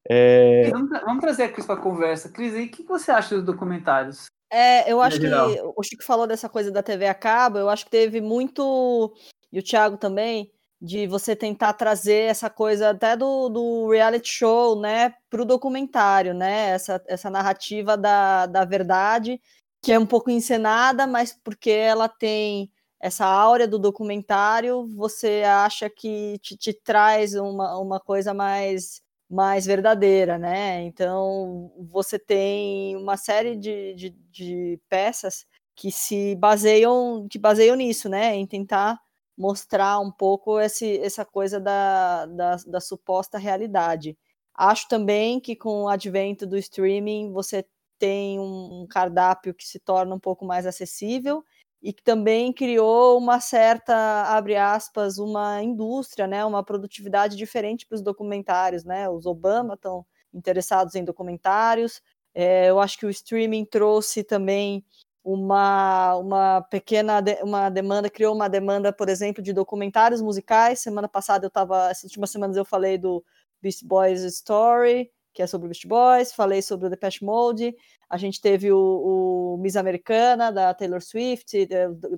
É... Vamos, trazer a Cris para a conversa. Cris, o que você acha dos documentários? É, eu acho que o Chico falou dessa coisa da TV a cabo, eu acho que teve muito, e o Thiago também, de você tentar trazer essa coisa até do, do reality show, né, para o documentário, né, essa, essa narrativa da, da verdade, que é um pouco encenada, mas porque ela tem essa áurea do documentário, você acha que te, te traz uma, uma coisa mais mais verdadeira, né? Então você tem uma série de, de, de, peças que se baseiam, que baseiam nisso, né? Em tentar mostrar um pouco esse, essa coisa da, da, da suposta realidade. Acho também que com o advento do streaming você tem um, um cardápio que se torna um pouco mais acessível e que também criou uma certa, abre aspas, uma indústria, né, uma produtividade diferente para os documentários, né? Os Obama estão interessados em documentários. É, eu acho que o streaming trouxe também uma, uma pequena de, uma demanda, criou uma demanda, por exemplo, de documentários musicais. Semana passada eu estava, essas últimas semanas eu falei do Beast Boys Story, que é sobre o Beast Boys, falei sobre o Depeche Mode, a gente teve o, o Miss Americana, da Taylor Swift,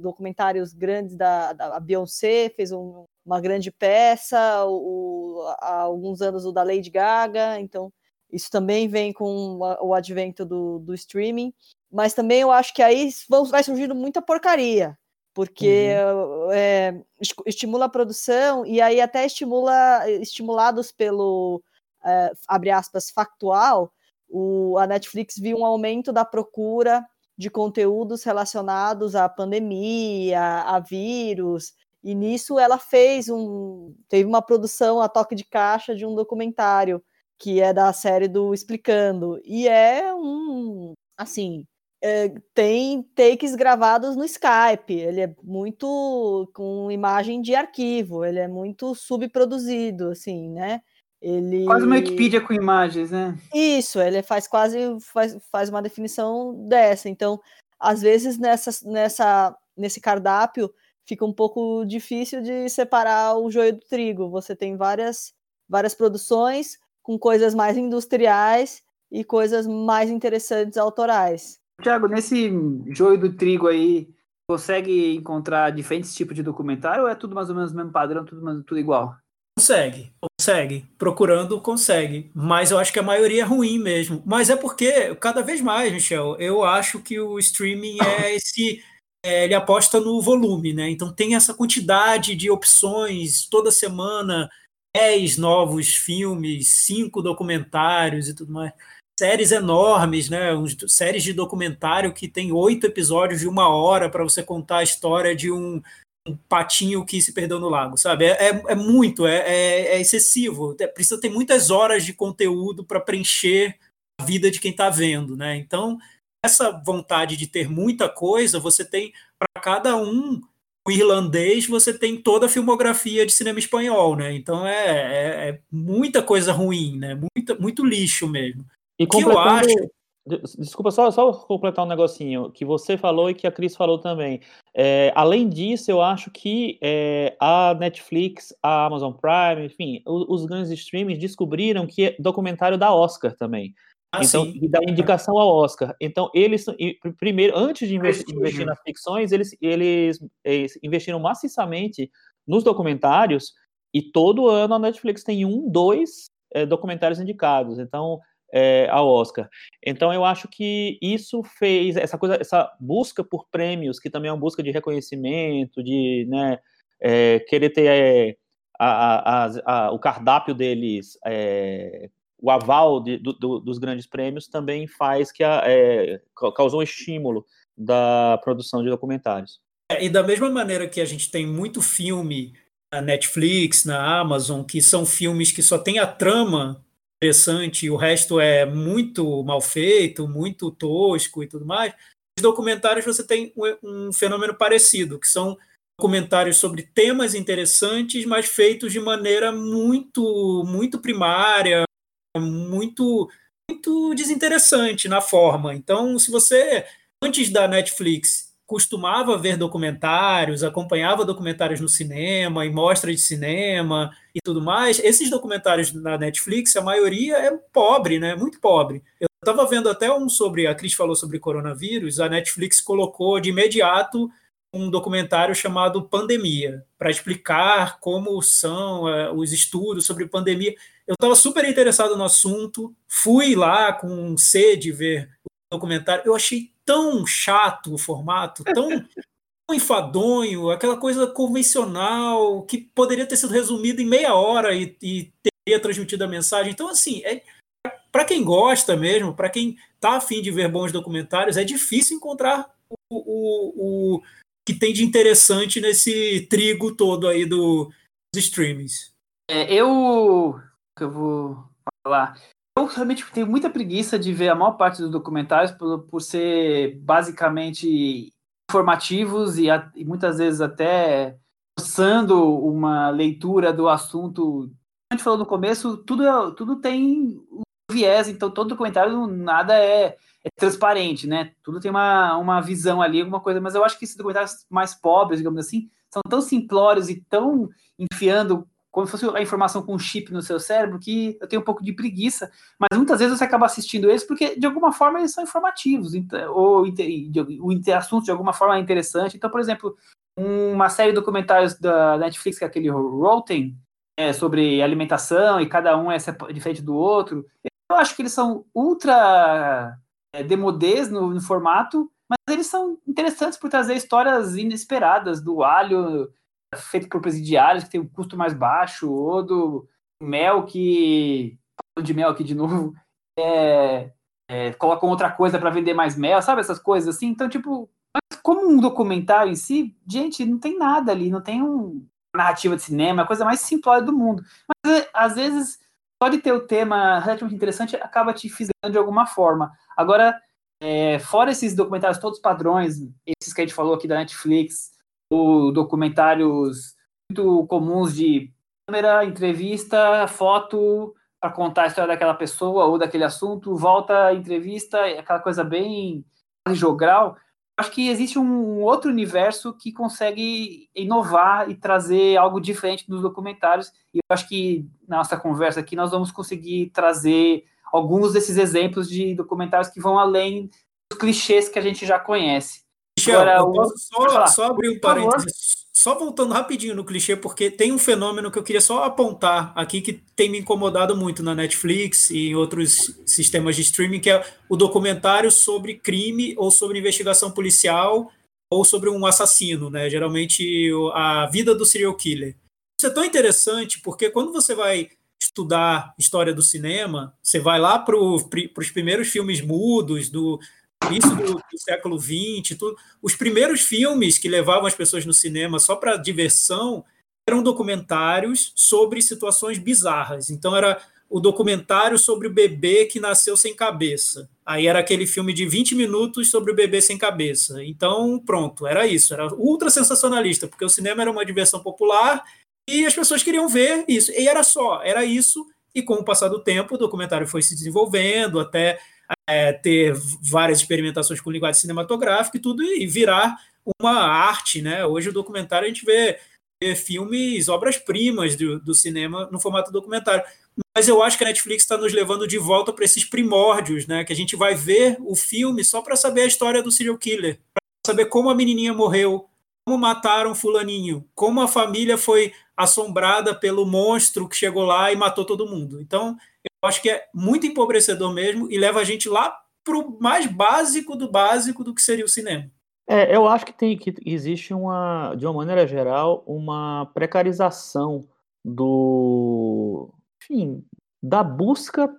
documentários grandes da, da Beyoncé, fez um, uma grande peça, o, há alguns anos o da Lady Gaga, então isso também vem com o advento do, do streaming, mas também eu acho que aí vai surgindo muita porcaria, porque uhum. é, estimula a produção e aí até estimula estimulados pelo uh, abre aspas, factual, o, a Netflix viu um aumento da procura de conteúdos relacionados à pandemia, a vírus, e nisso ela fez um. teve uma produção a toque de caixa de um documentário que é da série do Explicando. E é um. assim. É, tem takes gravados no Skype, ele é muito com imagem de arquivo, ele é muito subproduzido, assim, né? Ele... Quase uma Wikipedia com imagens, né? Isso, ele faz quase faz, faz uma definição dessa. Então, às vezes, nessa, nessa, nesse cardápio, fica um pouco difícil de separar o joio do trigo. Você tem várias, várias produções com coisas mais industriais e coisas mais interessantes autorais. Tiago, nesse joio do trigo aí, consegue encontrar diferentes tipos de documentário ou é tudo mais ou menos o mesmo padrão, tudo, tudo igual? Consegue, consegue. Procurando, consegue. Mas eu acho que a maioria é ruim mesmo. Mas é porque, cada vez mais, Michel, eu acho que o streaming é <laughs> esse é, ele aposta no volume, né? Então tem essa quantidade de opções toda semana, 10 novos filmes, cinco documentários e tudo mais. Séries enormes, né? Uns, séries de documentário que tem oito episódios de uma hora para você contar a história de um, um, patinho que se perdeu no lago, sabe? É, é, é muito, é, é, é excessivo. É, precisa ter muitas horas de conteúdo para preencher a vida de quem está vendo, né? Então essa vontade de ter muita coisa, você tem para cada um o irlandês, você tem toda a filmografia de cinema espanhol, né? Então é, é, muita coisa ruim, né? Muita, muito lixo mesmo. E que eu acho. Desculpa, só, só completar um negocinho que você falou e que a Cris falou também. É, além disso, eu acho que é, a Netflix, a Amazon Prime, enfim, os, os grandes streamings descobriram que é documentário da Oscar também. Ah, então, sim. e dá indicação ao Oscar. Então, eles, primeiro, antes de investir, investir nas ficções, eles, eles, eles, investiram maciçamente nos documentários, e todo ano a Netflix tem um, dois é, documentários indicados, então, é, ao Oscar. Então, eu acho que isso fez, essa coisa, essa busca por prêmios, que também é uma busca de reconhecimento, de né, é, querer ter é, a, a, a, o cardápio deles é, o aval de, do, dos grandes prêmios também faz que é, causou um estímulo da produção de documentários. É, e da mesma maneira que a gente tem muito filme na Netflix, na Amazon, que são filmes que só tem a trama interessante e o resto é muito mal feito, muito tosco e tudo mais, os documentários você tem um, um fenômeno parecido, que são documentários sobre temas interessantes, mas feitos de maneira muito muito primária, muito muito desinteressante na forma. Então, se você antes da Netflix costumava ver documentários, acompanhava documentários no cinema, em mostras de cinema e tudo mais, esses documentários na Netflix, a maioria é pobre, né? Muito pobre. Eu estava vendo até um sobre, a Cris falou sobre coronavírus, a Netflix colocou de imediato um documentário chamado Pandemia, para explicar como são uh, os estudos sobre pandemia. Eu estava super interessado no assunto, fui lá com sede ver o documentário. Eu achei tão chato o formato, tão, <laughs> enfadonho, aquela coisa convencional que poderia ter sido resumido em meia hora e, e teria transmitido a mensagem. Então, assim, é, para quem gosta mesmo, para quem está afim de ver bons documentários, é difícil encontrar o, o, o que tem de interessante nesse trigo todo aí do, dos streamings? É, eu. eu vou falar. Eu realmente tenho muita preguiça de ver a maior parte dos documentários por, por ser basicamente informativos e, a, e muitas vezes até forçando uma leitura do assunto. A gente falou no começo, tudo, é, tudo tem viés, então todo documentário nada é é transparente, né? Tudo tem uma, uma visão ali, alguma coisa, mas eu acho que esses documentários mais pobres, digamos assim, são tão simplórios e tão enfiando como se fosse a informação com um chip no seu cérebro que eu tenho um pouco de preguiça, mas muitas vezes você acaba assistindo eles porque de alguma forma eles são informativos, ou o assunto de alguma forma é interessante. Então, por exemplo, uma série de documentários da Netflix, que é aquele Rotten, é, sobre alimentação e cada um é diferente do outro, eu acho que eles são ultra é, demodês no, no, formato, mas eles são interessantes por trazer histórias inesperadas do alho feito por presidiários, que tem um custo mais baixo, ou do mel que. de mel aqui de novo. <laughs> É, é, colocam outra coisa para vender mais mel, sabe? Essas coisas assim. Então, tipo, como um documentário em si, gente, não tem nada ali, não tem um, narrativa de cinema, é a coisa mais simplória do mundo. Mas às vezes pode ter o tema relativamente interessante, acaba te fisgando de alguma forma. Agora, é, fora esses documentários todos padrões, esses que a gente falou aqui da Netflix, ou documentários muito comuns de câmera, entrevista, foto, para contar a história daquela pessoa ou daquele assunto, volta, entrevista, aquela coisa bem jogral. Acho que existe um outro universo que consegue inovar e trazer algo diferente nos documentários. E eu acho que na nossa conversa aqui nós vamos conseguir trazer alguns desses exemplos de documentários que vão além dos clichês que a gente já conhece. Michel, Agora, eu posso só, só abrir um parênteses, só voltando rapidinho no clichê, porque tem um fenômeno que eu queria só apontar aqui que tem me incomodado muito na Netflix e em outros sistemas de streaming, que é o documentário sobre crime ou sobre investigação policial ou sobre um assassino, né? Geralmente a vida do serial killer. Isso é tão interessante porque quando você vai estudar história do cinema, você vai lá para os primeiros filmes mudos do início do, do século XX, tudo, os primeiros filmes que levavam as pessoas no cinema só para diversão eram documentários sobre situações bizarras. Então era o documentário sobre o bebê que nasceu sem cabeça. Aí era aquele filme de 20 minutos sobre o bebê sem cabeça. Então, pronto, era isso. Era ultra sensacionalista, porque o cinema era uma diversão popular e as pessoas queriam ver isso. E era só, era isso. E com o passar do tempo, o documentário foi se desenvolvendo até é, ter várias experimentações com linguagem cinematográfica e tudo, e virar uma arte, né? Hoje o documentário a gente vê, vê filmes, obras-primas do, do cinema no formato documentário mas eu acho que a Netflix está nos levando de volta para esses primórdios, né? Que a gente vai ver o filme só para saber a história do serial killer, para saber como a menininha morreu, como mataram fulaninho, como a família foi assombrada pelo monstro que chegou lá e matou todo mundo. Então, eu acho que é muito empobrecedor mesmo e leva a gente lá para o mais básico do básico do que seria o cinema. É, eu acho que tem que existe uma, de uma maneira geral, uma precarização do enfim, da busca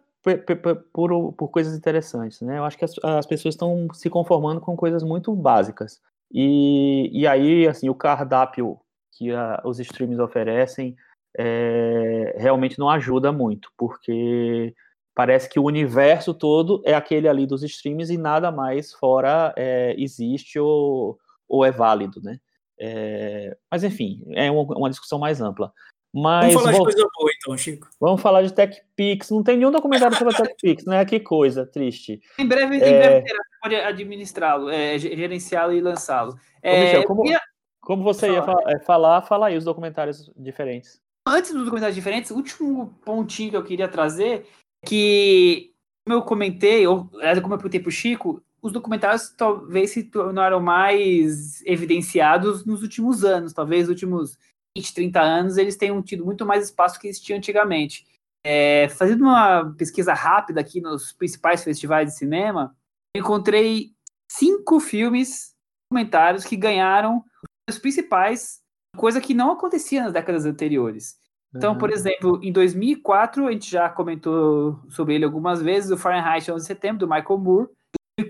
por, por coisas interessantes, né? Eu acho que as, as pessoas estão se conformando com coisas muito básicas. E, e aí, assim, o cardápio que a, os streams oferecem é, realmente não ajuda muito, porque parece que o universo todo é aquele ali dos streams e nada mais fora é, existe ou, ou é válido, né? É, mas enfim, é uma, uma, discussão mais ampla. Mas, vamos falar de coisa boa então, Chico. Vamos falar de TechPix. Não tem nenhum documentário sobre a <laughs> TechPix, né? Que coisa triste. Em breve, é... em breve terá, pode administrá-lo, é, gerenciá-lo e lançá-lo. É, Michel, como, como você ia falar, é, falar, fala aí os documentários diferentes. Antes dos documentários diferentes, o último pontinho que eu queria trazer é que, como eu comentei, ou como eu perguntei para o Chico, os documentários talvez se tornaram mais evidenciados nos últimos anos, talvez nos últimos 20, 30 anos, eles tenham tido muito mais espaço que existia antigamente. É, fazendo uma pesquisa rápida aqui nos principais festivais de cinema, encontrei cinco filmes documentários que ganharam os principais, coisa que não acontecia nas décadas anteriores. Então, uhum. por exemplo, em 2004, a gente já comentou sobre ele algumas vezes, o Fahrenheit 11 de setembro, do Michael Moore,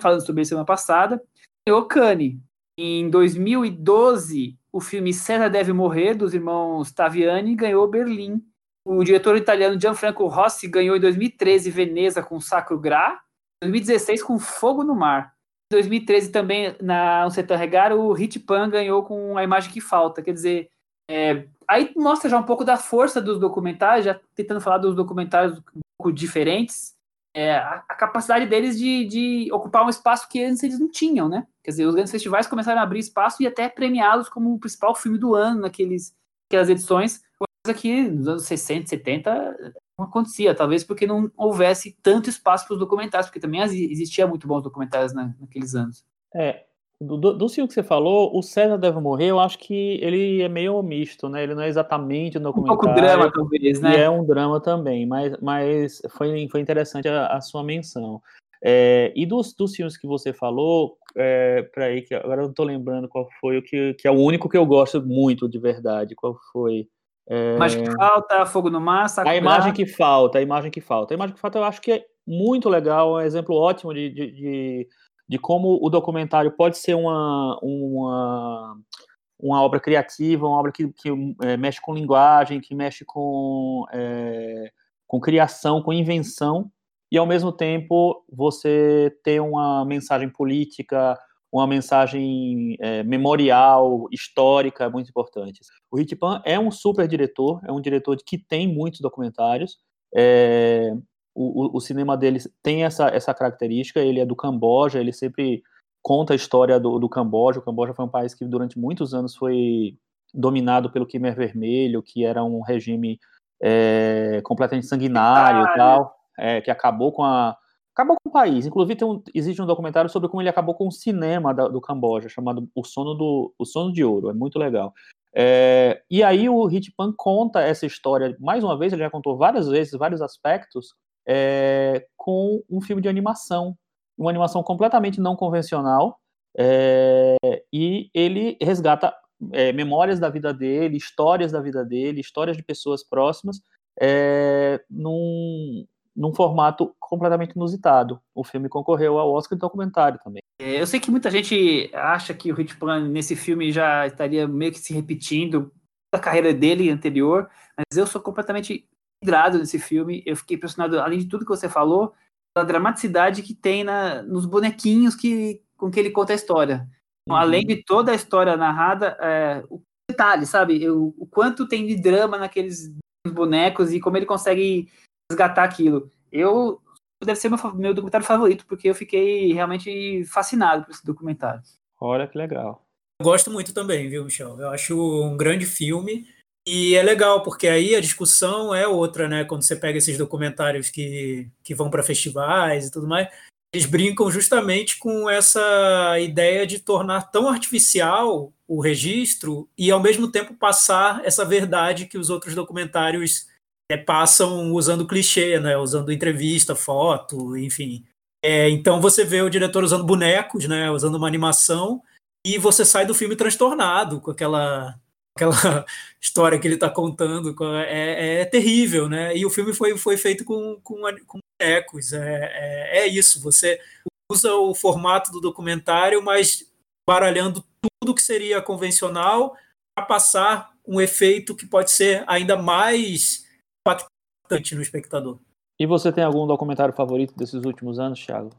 falando sobre ele semana passada, o Kanye. Em 2012, o filme César Deve Morrer, dos irmãos Taviani, ganhou Berlim. O diretor italiano Gianfranco Rossi ganhou em 2013 Veneza com Sacro Gra, em 2016 com Fogo no Mar. Em 2013 também, na Uncetan Regar, o Hit Pan ganhou com A Imagem que Falta. Quer dizer, é, aí mostra já um pouco da força dos documentários, já tentando falar dos documentários um pouco diferentes, é, a, a, capacidade deles de, de, ocupar um espaço que antes eles não tinham, né? Quer dizer, os grandes festivais começaram a abrir espaço e até premiá-los como o principal filme do ano naqueles, naquelas edições, coisa que nos anos 60, 70 não acontecia, talvez porque não houvesse tanto espaço para os documentários, porque também existia muito bons documentários na, naqueles anos. É, do, do, filme que você falou, o César Deve Morrer, eu acho que ele é meio misto, né? Ele não é exatamente um documentário. Um pouco drama, talvez, né? E é um drama também, mas, mas foi, foi interessante a, a sua menção. É, e dos, dos filmes que você falou, é, para aí, que agora eu não estou lembrando qual foi o que, que é o único que eu gosto muito de verdade. Qual foi? É... Imagem que falta, Fogo no Mar, A imagem que falta, a imagem que falta. A imagem que falta eu acho que é muito legal, é um exemplo ótimo de, de, de de como o documentário pode ser uma, uma, uma obra criativa, uma obra que, que é, mexe com linguagem, que mexe com, é, com criação, com invenção, e ao mesmo tempo você ter uma mensagem política, uma mensagem é, memorial, histórica, muito importante. O Hitpan é um super diretor, é um diretor que tem muitos documentários, é, o, o, cinema dele tem essa, essa característica, ele é do Camboja, ele sempre conta a história do, do Camboja, o Camboja foi um país que durante muitos anos foi dominado pelo Khmer Vermelho, que era um regime é, completamente sanguinário e tal, é, que acabou com a acabou com o país. Inclusive um, existe um documentário sobre como ele acabou com o cinema da, do Camboja, chamado O Sono do O Sono de Ouro. É muito legal. É, e aí o Hitpan conta essa história mais uma vez. Ele já contou várias vezes vários aspectos é, com um filme de animação, uma animação completamente não convencional, é, e ele resgata é, memórias da vida dele, histórias da vida dele, histórias de pessoas próximas, é, num, num formato completamente inusitado. O filme concorreu ao Oscar de documentário também. É, eu sei que muita gente acha que o Rich Plan nesse filme já estaria meio que se repetindo da carreira dele anterior, mas eu sou completamente vidrado nesse filme. Eu fiquei impressionado, além de tudo que você falou, pela dramaticidade que tem na, nos bonequinhos que, com que ele conta a história. Então, uhum. Além de toda a história narrada, é, o detalhe, sabe? O, o quanto tem de drama naqueles bonecos e como ele consegue resgatar aquilo. Eu deve ser meu, meu documentário favorito, porque eu fiquei realmente fascinado por esse documentário. Olha que legal. Eu gosto muito também, viu, Michel? Eu acho um grande filme. E é legal, porque aí a discussão é outra, né? Quando você pega esses documentários que, que vão para festivais e tudo mais, eles brincam justamente com essa ideia de tornar tão artificial o registro e, ao mesmo tempo, passar essa verdade que os outros documentários é, passam usando clichê, né? Usando entrevista, foto, enfim. É, então você vê o diretor usando bonecos, né? Usando uma animação e você sai do filme transtornado com aquela aquela <laughs> história que ele está contando é, é, é, terrível, né? E o filme foi, foi feito com, com, com bonecos. É, é, é, isso. Você usa o formato do documentário, mas baralhando tudo que seria convencional para passar um efeito que pode ser ainda mais impactante no espectador. E você tem algum documentário favorito desses últimos anos, Thiago?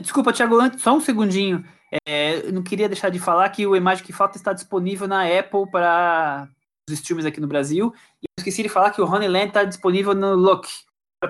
Desculpa, Thiago, só um segundinho. É, eu não queria deixar de falar que o Imagem que Falta está disponível na Apple para os streams aqui no Brasil. E eu esqueci de falar que o Honeyland está disponível no Look.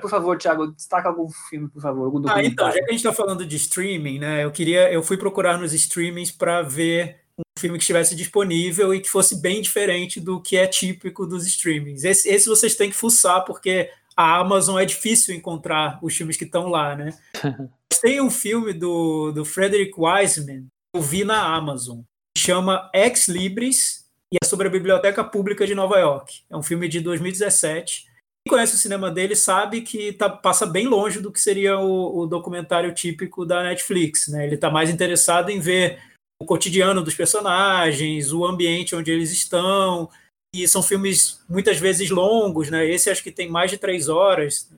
Por favor, Thiago, destaca algum filme, por favor. Algum ah, então, já que a gente está falando de streaming, né? Eu queria, eu fui procurar nos streamings para ver um filme que estivesse disponível e que fosse bem diferente do que é típico dos streamings. Esse, esse vocês têm que fuçar, porque a Amazon é difícil encontrar os filmes que estão lá, né? <laughs> Tem um filme do, do Frederick Wiseman que eu vi na Amazon, que chama Ex Libris e é sobre a Biblioteca Pública de Nova York. É um filme de 2017. Quem conhece o cinema dele sabe que tá, passa bem longe do que seria o, o documentário típico da Netflix. Né? Ele está mais interessado em ver o cotidiano dos personagens, o ambiente onde eles estão, e são filmes muitas vezes longos, né? Esse acho que tem mais de três horas,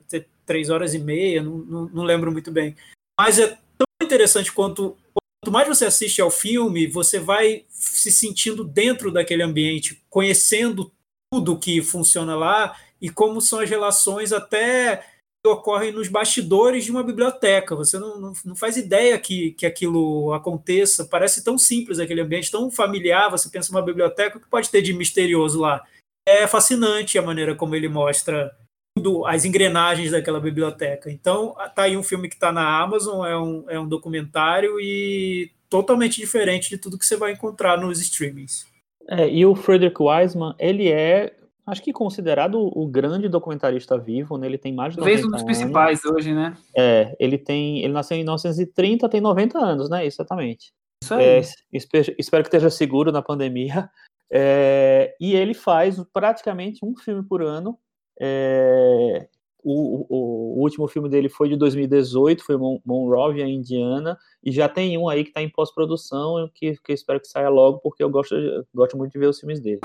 três horas e meia, não, não, não lembro muito bem. Mas é tão interessante quanto quanto mais você assiste ao filme, você vai se sentindo dentro daquele ambiente, conhecendo tudo que funciona lá e como são as relações até que ocorrem nos bastidores de uma biblioteca. Você não, não, não, faz ideia que, que aquilo aconteça. Parece tão simples aquele ambiente, tão familiar. Você pensa numa biblioteca, o que pode ter de misterioso lá? É fascinante a maneira como ele mostra tudo, as engrenagens daquela biblioteca. Então, tá aí um filme que está na Amazon, é um, é um documentário e totalmente diferente de tudo que você vai encontrar nos streamings. É, e o Frederick Wiseman, ele é acho que considerado o grande documentarista vivo, né? Ele tem mais de 90 Talvez um dos principais hoje, né? É, ele tem, ele nasceu em 1930, tem 90 anos, né? Exatamente. Isso aí. É, espero, espero, que esteja seguro na pandemia. É, e ele faz praticamente um filme por ano. É, o, o, o, último filme dele foi de 2018, foi Mon Monrovia, Indiana, e já tem um aí que está em pós-produção, que, que espero que saia logo, porque eu gosto, gosto muito de ver os filmes dele.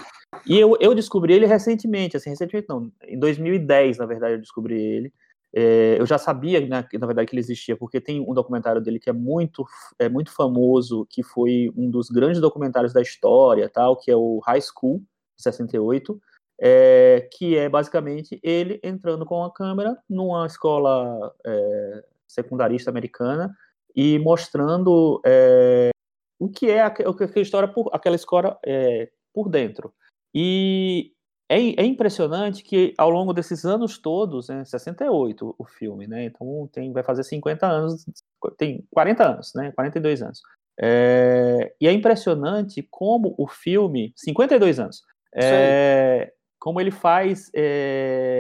E eu, eu descobri ele recentemente, assim, recentemente não, em 2010, na verdade, eu descobri ele. É, eu já sabia, na, na, verdade, que ele existia, porque tem um documentário dele que é muito, é muito famoso, que foi um dos grandes documentários da história, tal, que é o High School, de 68, é, que é basicamente ele entrando com a câmera numa escola é, secundarista americana e mostrando é, o que é aquela história por, aquela escola é, por dentro. E é, é, impressionante que ao longo desses anos todos, né, 68 o filme, né, então tem, vai fazer 50 anos, tem 40 anos, né, 42 anos. É, e é impressionante como o filme, 52 anos, é, como ele faz, é,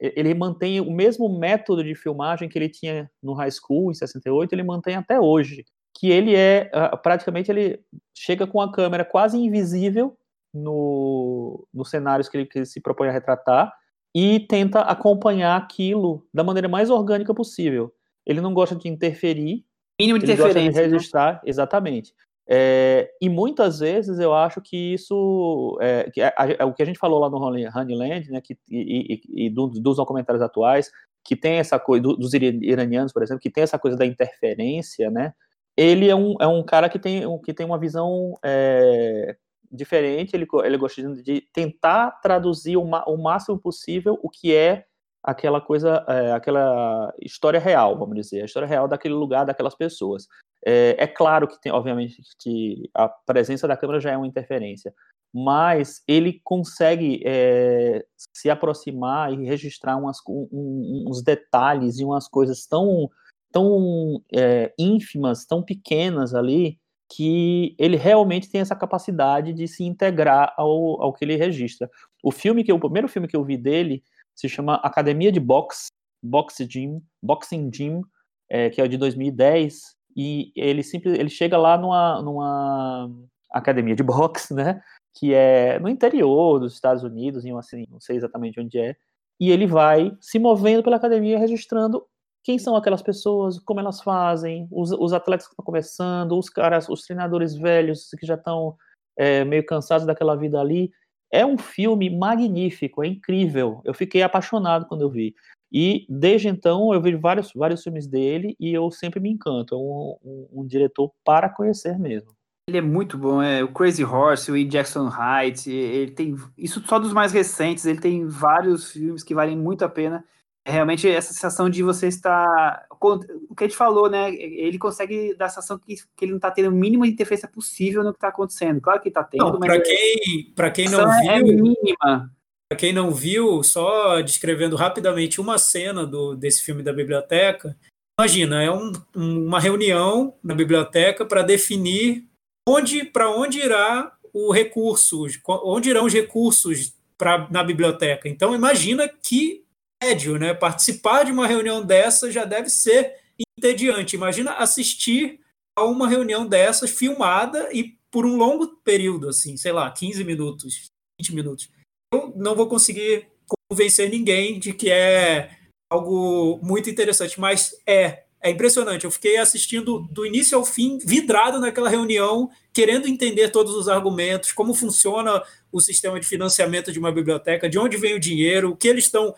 ele mantém o mesmo método de filmagem que ele tinha no high school em 68, ele mantém até hoje, que ele é praticamente ele chega com a câmera quase invisível no, nos cenários que ele, que ele se propõe a retratar e tenta acompanhar aquilo da maneira mais orgânica possível. Ele não gosta de interferir, mínimo de ele gosta de né? registrar, né? exatamente. É, e muitas vezes eu acho que isso, é, que a, a, o que a gente falou lá no Honeyland, né, que, e, e, e dos, dos documentários atuais, que tem essa coisa, do, dos iranianos, por exemplo, que tem essa coisa da interferência, né, ele é um, é um cara que tem, que tem uma visão é, diferente, ele, ele gosta de tentar traduzir o, o máximo possível o que é aquela coisa, é, aquela história real, vamos dizer, a história real daquele lugar, daquelas pessoas. É, é, claro que tem, obviamente, que a presença da câmera já é uma interferência, mas ele consegue é, se aproximar e registrar umas, um, uns detalhes e umas coisas tão, tão é, ínfimas, tão pequenas ali, que ele realmente tem essa capacidade de se integrar ao, ao que ele registra. O filme que eu, o primeiro filme que eu vi dele se chama Academia de Boxe, Boxe Gym, Boxing Gym, é, que é de 2010, e ele sempre ele chega lá numa, numa academia de <laughs> boxe, né, que é no interior dos Estados Unidos, em assim, não sei exatamente onde é, e ele vai se movendo pela academia registrando quem são aquelas pessoas, como elas fazem, os, os atletas que estão começando, os caras, os treinadores velhos que já estão é, meio cansados daquela vida ali. É um filme magnífico, é incrível. Eu fiquei apaixonado quando eu vi. E desde então eu vi vários, vários filmes dele e eu sempre me encanto. É um, um, um diretor para conhecer mesmo. Ele é muito bom, é o Crazy Horse, o E. Jackson Heights, ele tem isso só dos mais recentes, ele tem vários filmes que valem muito a pena é realmente essa sensação de você estar. O que a gente falou, né? Ele consegue dar a sensação que, que ele não está tendo o mínimo de interferência possível no que está acontecendo. Claro que está tendo, mas. Para é quem, pra quem não é viu. É mínima. Para quem não viu, só descrevendo rapidamente uma cena do, desse filme da biblioteca. Imagina, é um, uma reunião na biblioteca para definir onde para onde irá o recurso, onde irão os recursos pra, na biblioteca. Então imagina que médio, né? Participar de uma reunião dessa já deve ser entediante. Imagina assistir a uma reunião dessas filmada e por um longo período, assim, sei lá, 15 minutos, 20 minutos. Eu não vou conseguir convencer ninguém de que é algo muito interessante, mas é. É impressionante. Eu fiquei assistindo do início ao fim, vidrado naquela reunião, querendo entender todos os argumentos, como funciona o sistema de financiamento de uma biblioteca, de onde vem o dinheiro, o que eles estão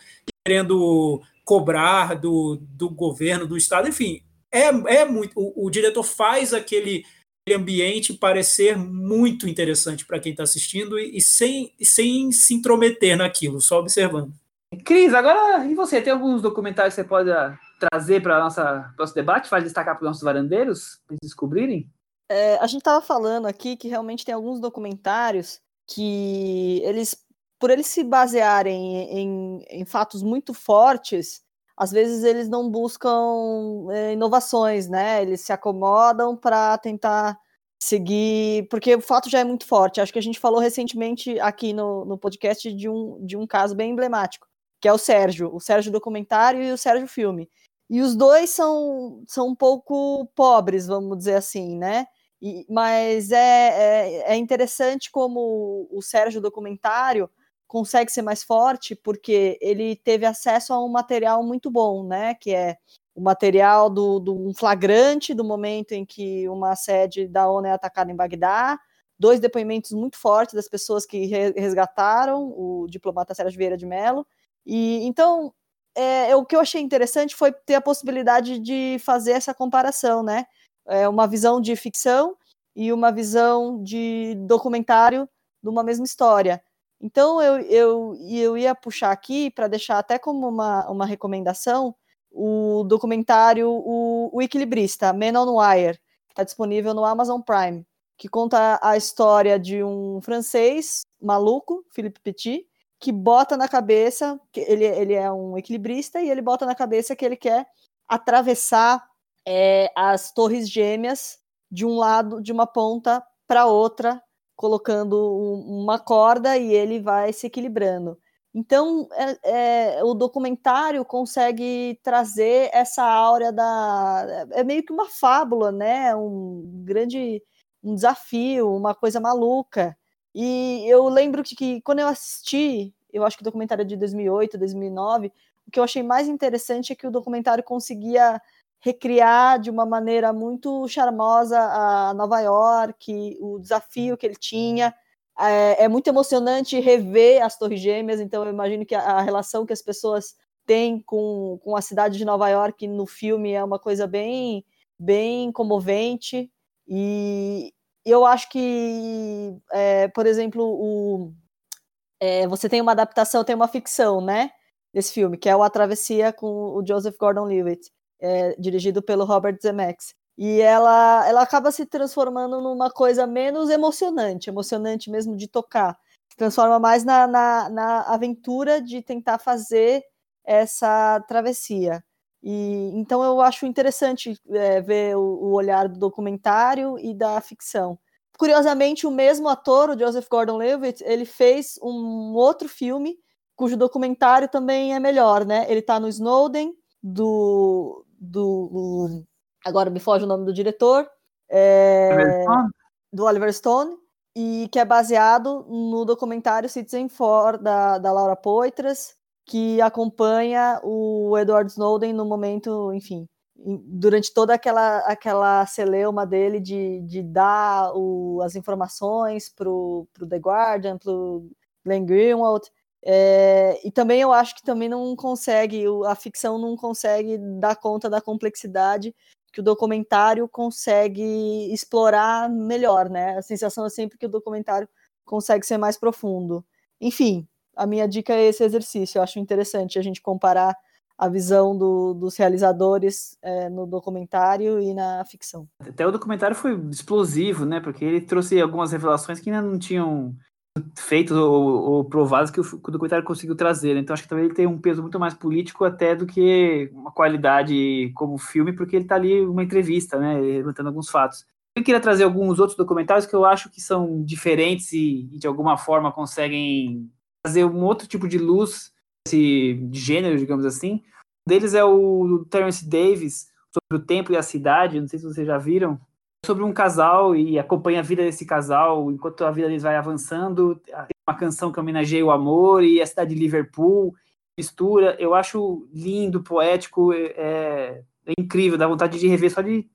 querendo cobrar do, do governo, do Estado, enfim, é, é muito. O, o diretor faz aquele, ambiente parecer muito interessante para quem está assistindo e, e, sem, sem se intrometer naquilo, só observando. Cris, agora e você? Tem alguns documentários que você pode ah, trazer para o nosso debate? Faz destacar para os nossos varandeiros, para eles descobrirem? É, a gente estava falando aqui que realmente tem alguns documentários que eles por eles se basearem em, em fatos muito fortes, às vezes eles não buscam é, inovações, né? Eles se acomodam para tentar seguir, porque o fato já é muito forte. Acho que a gente falou recentemente aqui no, no podcast de um, de um caso bem emblemático, que é o Sérgio, o Sérgio documentário e o Sérgio filme. E os dois são, são um pouco pobres, vamos dizer assim, né? E, mas é, é, é interessante como o Sérgio documentário consegue ser mais forte porque ele teve acesso a um material muito bom, né? Que é o material do, do um flagrante do momento em que uma sede da ONU é atacada em Bagdá, dois depoimentos muito fortes das pessoas que resgataram o diplomata Sérgio Vieira de Mello. E então é, o que eu achei interessante foi ter a possibilidade de fazer essa comparação, né? É uma visão de ficção e uma visão de documentário de uma mesma história. Então eu, eu, eu ia puxar aqui para deixar até como uma, uma recomendação o documentário O, o Equilibrista, Men on Wire, que está disponível no Amazon Prime, que conta a história de um francês maluco, Philippe Petit, que bota na cabeça, que ele, ele é um equilibrista, e ele bota na cabeça que ele quer atravessar é, as torres gêmeas de um lado, de uma ponta para outra, colocando um, uma corda e ele vai se equilibrando. Então, é, é, o documentário consegue trazer essa áurea da. É meio que uma fábula, né? Um grande um desafio, uma coisa maluca. E eu lembro que, que quando eu assisti, eu acho que o documentário é de 2008, 2009, o que eu achei mais interessante é que o documentário conseguia recriar de uma maneira muito charmosa a Nova York, o desafio que ele tinha. É, é muito emocionante rever as Torres Gêmeas, então eu imagino que a, a relação que as pessoas têm com, com a cidade de Nova York no filme é uma coisa bem, bem comovente. E eu acho que, é, por exemplo, o, é, você tem uma adaptação, tem uma ficção, né? Desse filme, que é o A Travessia com o Joseph Gordon-Levitt é, dirigido pelo Robert Zemeckis. E ela, ela acaba se transformando numa coisa menos emocionante, emocionante mesmo de tocar. Se transforma mais na, na, na aventura de tentar fazer essa travessia. E então eu acho interessante é, ver o, o, olhar do documentário e da ficção. Curiosamente, o mesmo ator, o Joseph Gordon-Levitt, ele fez um outro filme cujo documentário também é melhor, né? Ele está no Snowden do do. Agora me foge o nome do diretor. É, do Oliver Stone, e que é baseado no documentário Citizen Four da, da Laura Poitras, que acompanha o Edward Snowden no momento, enfim, durante toda aquela, aquela celeuma dele de, de dar o, as informações para o The Guardian, para o Glenn Greenwald, é, e também eu acho que também não consegue, a ficção não consegue dar conta da complexidade que o documentário consegue explorar melhor, né? A sensação é sempre que o documentário consegue ser mais profundo. Enfim, a minha dica é esse exercício. Eu acho interessante a gente comparar a visão do, dos realizadores é, no documentário e na ficção. Até o documentário foi explosivo, né? Porque ele trouxe algumas revelações que ainda não tinham feitos ou, ou provados que o, documentário conseguiu trazer. Né? Então acho que também ele tem um peso muito mais político até do que uma qualidade como filme, porque ele está ali uma entrevista, né, levantando alguns fatos. Eu queria trazer alguns outros documentários que eu acho que são diferentes e, e de alguma forma conseguem trazer um outro tipo de luz, esse, de gênero, digamos assim. Um deles é o Terence Davis, sobre o tempo e a cidade, não sei se vocês já viram, sobre um casal e acompanha a vida desse casal enquanto a vida deles vai avançando. Tem uma canção que homenageia o amor e a cidade de Liverpool, mistura. Eu acho lindo, poético, é, é incrível, dá vontade de rever só de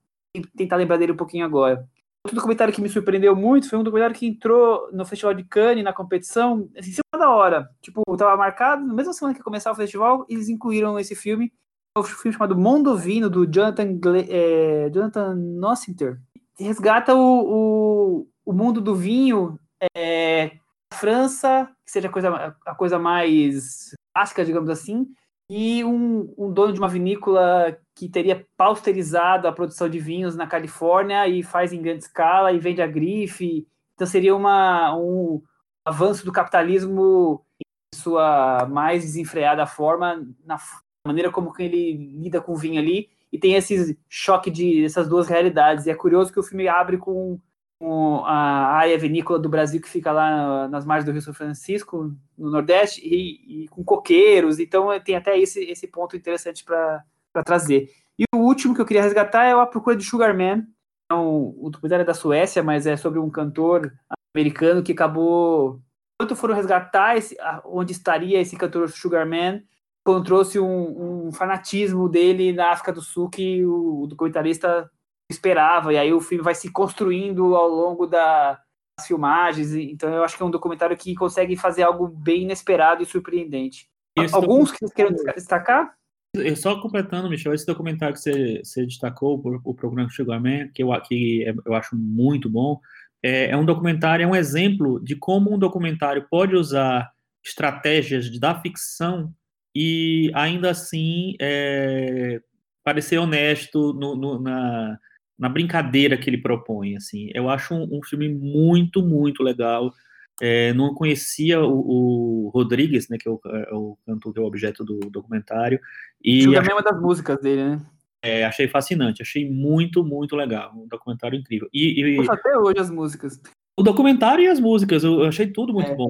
tentar lembrar dele um pouquinho agora. Outro documentário que me surpreendeu muito foi um documentário que entrou no Festival de Cannes, na competição, assim, em cima da hora. Tipo, estava marcado, na mesma semana que começava o festival, eles incluíram esse filme. É um filme chamado Mondovino, do Jonathan, é, Jonathan Nossiter resgata o, o, o mundo do vinho, é, França, que seja a coisa, a coisa mais clássica, digamos assim, e um, um, dono de uma vinícola que teria pausterizado a produção de vinhos na Califórnia e faz em grande escala e vende a grife. Então seria uma, um avanço do capitalismo em sua mais desenfreada forma, na maneira como ele lida com o vinho ali e tem esse choque de essas duas realidades. E é curioso que o filme abre com, com a área vinícola do Brasil que fica lá nas margens do Rio São Francisco, no Nordeste, e, e com coqueiros. Então tem até esse, esse ponto interessante para trazer. E o último que eu queria resgatar é A Procura de Sugar Man. É o documentário é da Suécia, mas é sobre um cantor americano que acabou. Quanto foram resgatar esse, onde estaria esse cantor Sugar Man, encontrou-se um, um, fanatismo dele na África do Sul que o, o documentarista esperava, e aí o filme vai se construindo ao longo da, das filmagens, então eu acho que é um documentário que consegue fazer algo bem inesperado e surpreendente. Esse Alguns que vocês queiram destacar? Eu só completando, Michel, esse documentário que você, você destacou, o, programa que chegou a mim, que eu, que é, eu acho muito bom, é, é um documentário, é um exemplo de como um documentário pode usar estratégias da ficção e ainda assim é, parecer honesto no, no, na, na brincadeira que ele propõe. Assim, eu acho um, um filme muito, muito legal. É, não conhecia o, o Rodrigues, né, que é o, é o cantor que é o objeto do documentário. E Julga achei, uma das músicas dele, né? É, achei fascinante, achei muito, muito legal. Um documentário incrível. E, e até hoje as músicas. O documentário e as músicas, eu achei tudo muito é. bom.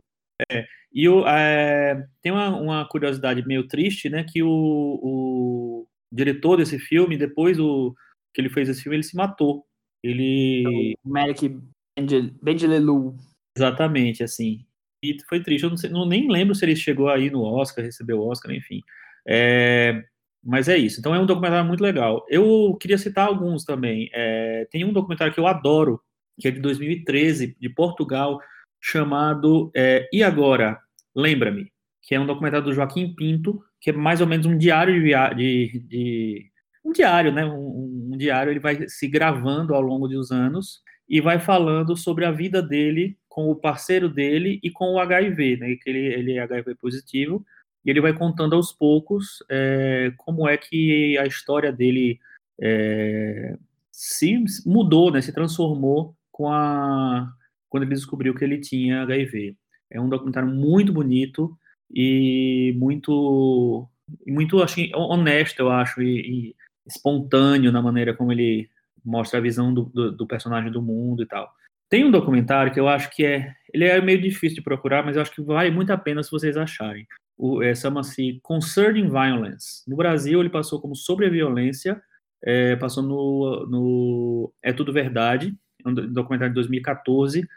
É, e o, é, tem uma, uma, curiosidade meio triste, né? Que o, o, diretor desse filme, depois o, que ele fez esse filme, ele se matou. Ele. O Merrick Benjelelu. Exatamente, assim. E foi triste. Eu não, sei, não, nem lembro se ele chegou aí no Oscar, recebeu o Oscar, enfim. É, mas é isso. Então é um documentário muito legal. Eu queria citar alguns também. É, tem um documentário que eu adoro, que é de 2013, de Portugal, chamado é, E Agora? Lembra-me, que é um documentário do Joaquim Pinto, que é mais ou menos um diário de, de, de um diário, né? Um, um, diário, ele vai se gravando ao longo dos anos e vai falando sobre a vida dele com o parceiro dele e com o HIV, né? Que ele, ele é HIV positivo e ele vai contando aos poucos é, como é que a história dele é, se mudou, né? Se transformou com a quando ele descobriu que ele tinha HIV. É um documentário muito bonito e muito muito acho, honesto, eu acho, e, e espontâneo na maneira como ele mostra a visão do, do, do, personagem do mundo e tal. Tem um documentário que eu acho que é. Ele é meio difícil de procurar, mas eu acho que vale muito a pena se vocês acharem. O, é, Chama-se Concerning Violence. No Brasil, ele passou como Sobre a Violência, é, passou no, no É Tudo Verdade, um documentário de 2014,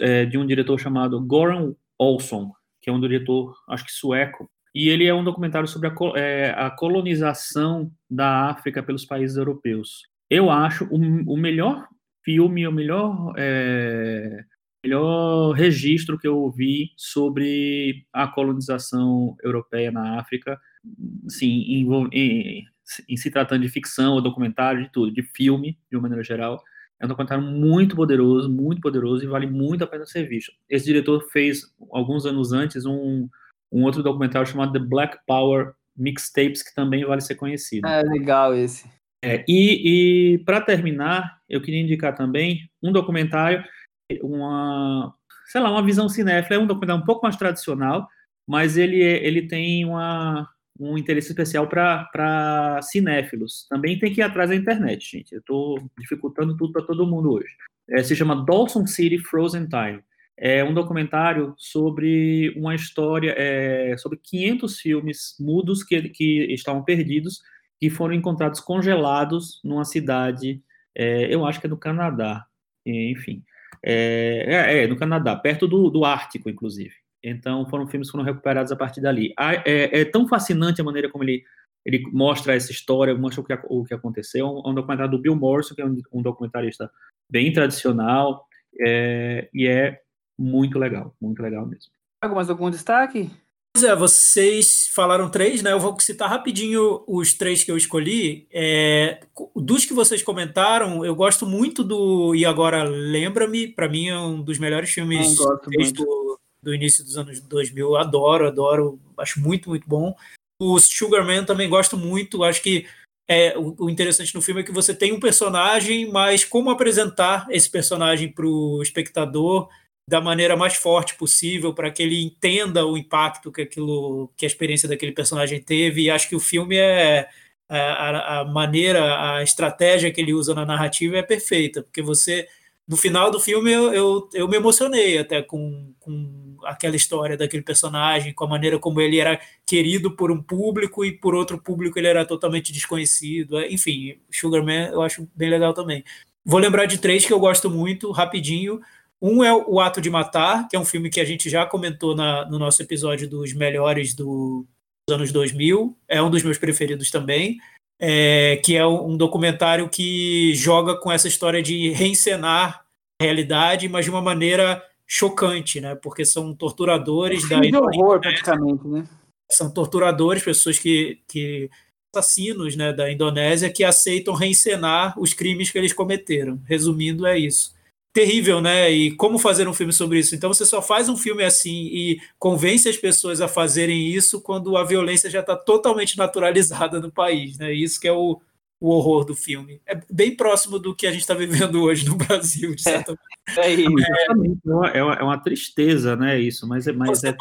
é, de um diretor chamado Goran Olson, que é um diretor, acho que sueco, e ele é um documentário sobre a, é, a colonização da África pelos países europeus. Eu acho o, o melhor filme, o melhor, é, melhor registro que eu vi sobre a colonização europeia na África, sim, em, em, em se tratando de ficção ou documentário, de tudo, de filme, de uma maneira geral. É um documentário muito poderoso, muito poderoso e vale muito a pena ser visto. Esse diretor fez, alguns anos antes, um, um outro documentário chamado The Black Power Mixtapes, que também vale ser conhecido. É legal esse. É, e, e para terminar, eu queria indicar também um documentário, uma, sei lá, uma visão cinéfila, é um documentário um pouco mais tradicional, mas ele, é, ele tem uma, um interesse especial para cinéfilos. Também tem que ir atrás da internet, gente. Eu estou dificultando tudo para todo mundo hoje. É, se chama Dawson City Frozen Time é um documentário sobre uma história, é, sobre 500 filmes mudos que, que estavam perdidos, que foram encontrados congelados numa cidade, é, eu acho que é no Canadá, enfim, é, é, é no Canadá, perto do, do Ártico, inclusive. Então, foram filmes que foram recuperados a partir dali. É, é tão fascinante a maneira como ele, ele mostra essa história, mostra o que, o que aconteceu. É um documentário do Bill Morrison, que é um, um documentarista bem tradicional, é, e é muito legal, muito legal mesmo. Mais algum destaque? Pois é, vocês falaram três, né? Eu vou citar rapidinho os três que eu escolhi. É, dos que vocês comentaram, eu gosto muito do E Agora Lembra-me. Para mim é um dos melhores filmes do, do, início dos anos 2000. Eu adoro, adoro. Acho muito, muito bom. O Sugarman também gosto muito. Acho que é, o, o, interessante no filme é que você tem um personagem, mas como apresentar esse personagem para o espectador da maneira mais forte possível para que ele entenda o impacto que aquilo que a experiência daquele personagem teve e acho que o filme é, é a, a, maneira a estratégia que ele usa na narrativa é perfeita porque você no final do filme eu, eu, eu me emocionei até com, com aquela história daquele personagem com a maneira como ele era querido por um público e por outro público ele era totalmente desconhecido enfim Sugarman eu acho bem legal também vou lembrar de três que eu gosto muito rapidinho um é O Ato de Matar, que é um filme que a gente já comentou na, no nosso episódio dos melhores do, dos anos 2000. É um dos meus preferidos também. É, que é um documentário que joga com essa história de reencenar realidade, mas de uma maneira chocante, né? Porque são torturadores é da de horror, praticamente, né? São torturadores, pessoas que, que assassinos, né, da Indonésia que aceitam reencenar os crimes que eles cometeram. Resumindo, é isso terrível, né? E como fazer um filme sobre isso? Então você só faz um filme assim e convence as pessoas a fazerem isso quando a violência já está totalmente naturalizada no país, né? Isso que é o, o horror do filme. É bem próximo do que a gente está vivendo hoje no Brasil, de certa é, é, isso. É, é, uma, é uma tristeza, né? Isso, mas é mais. Você é,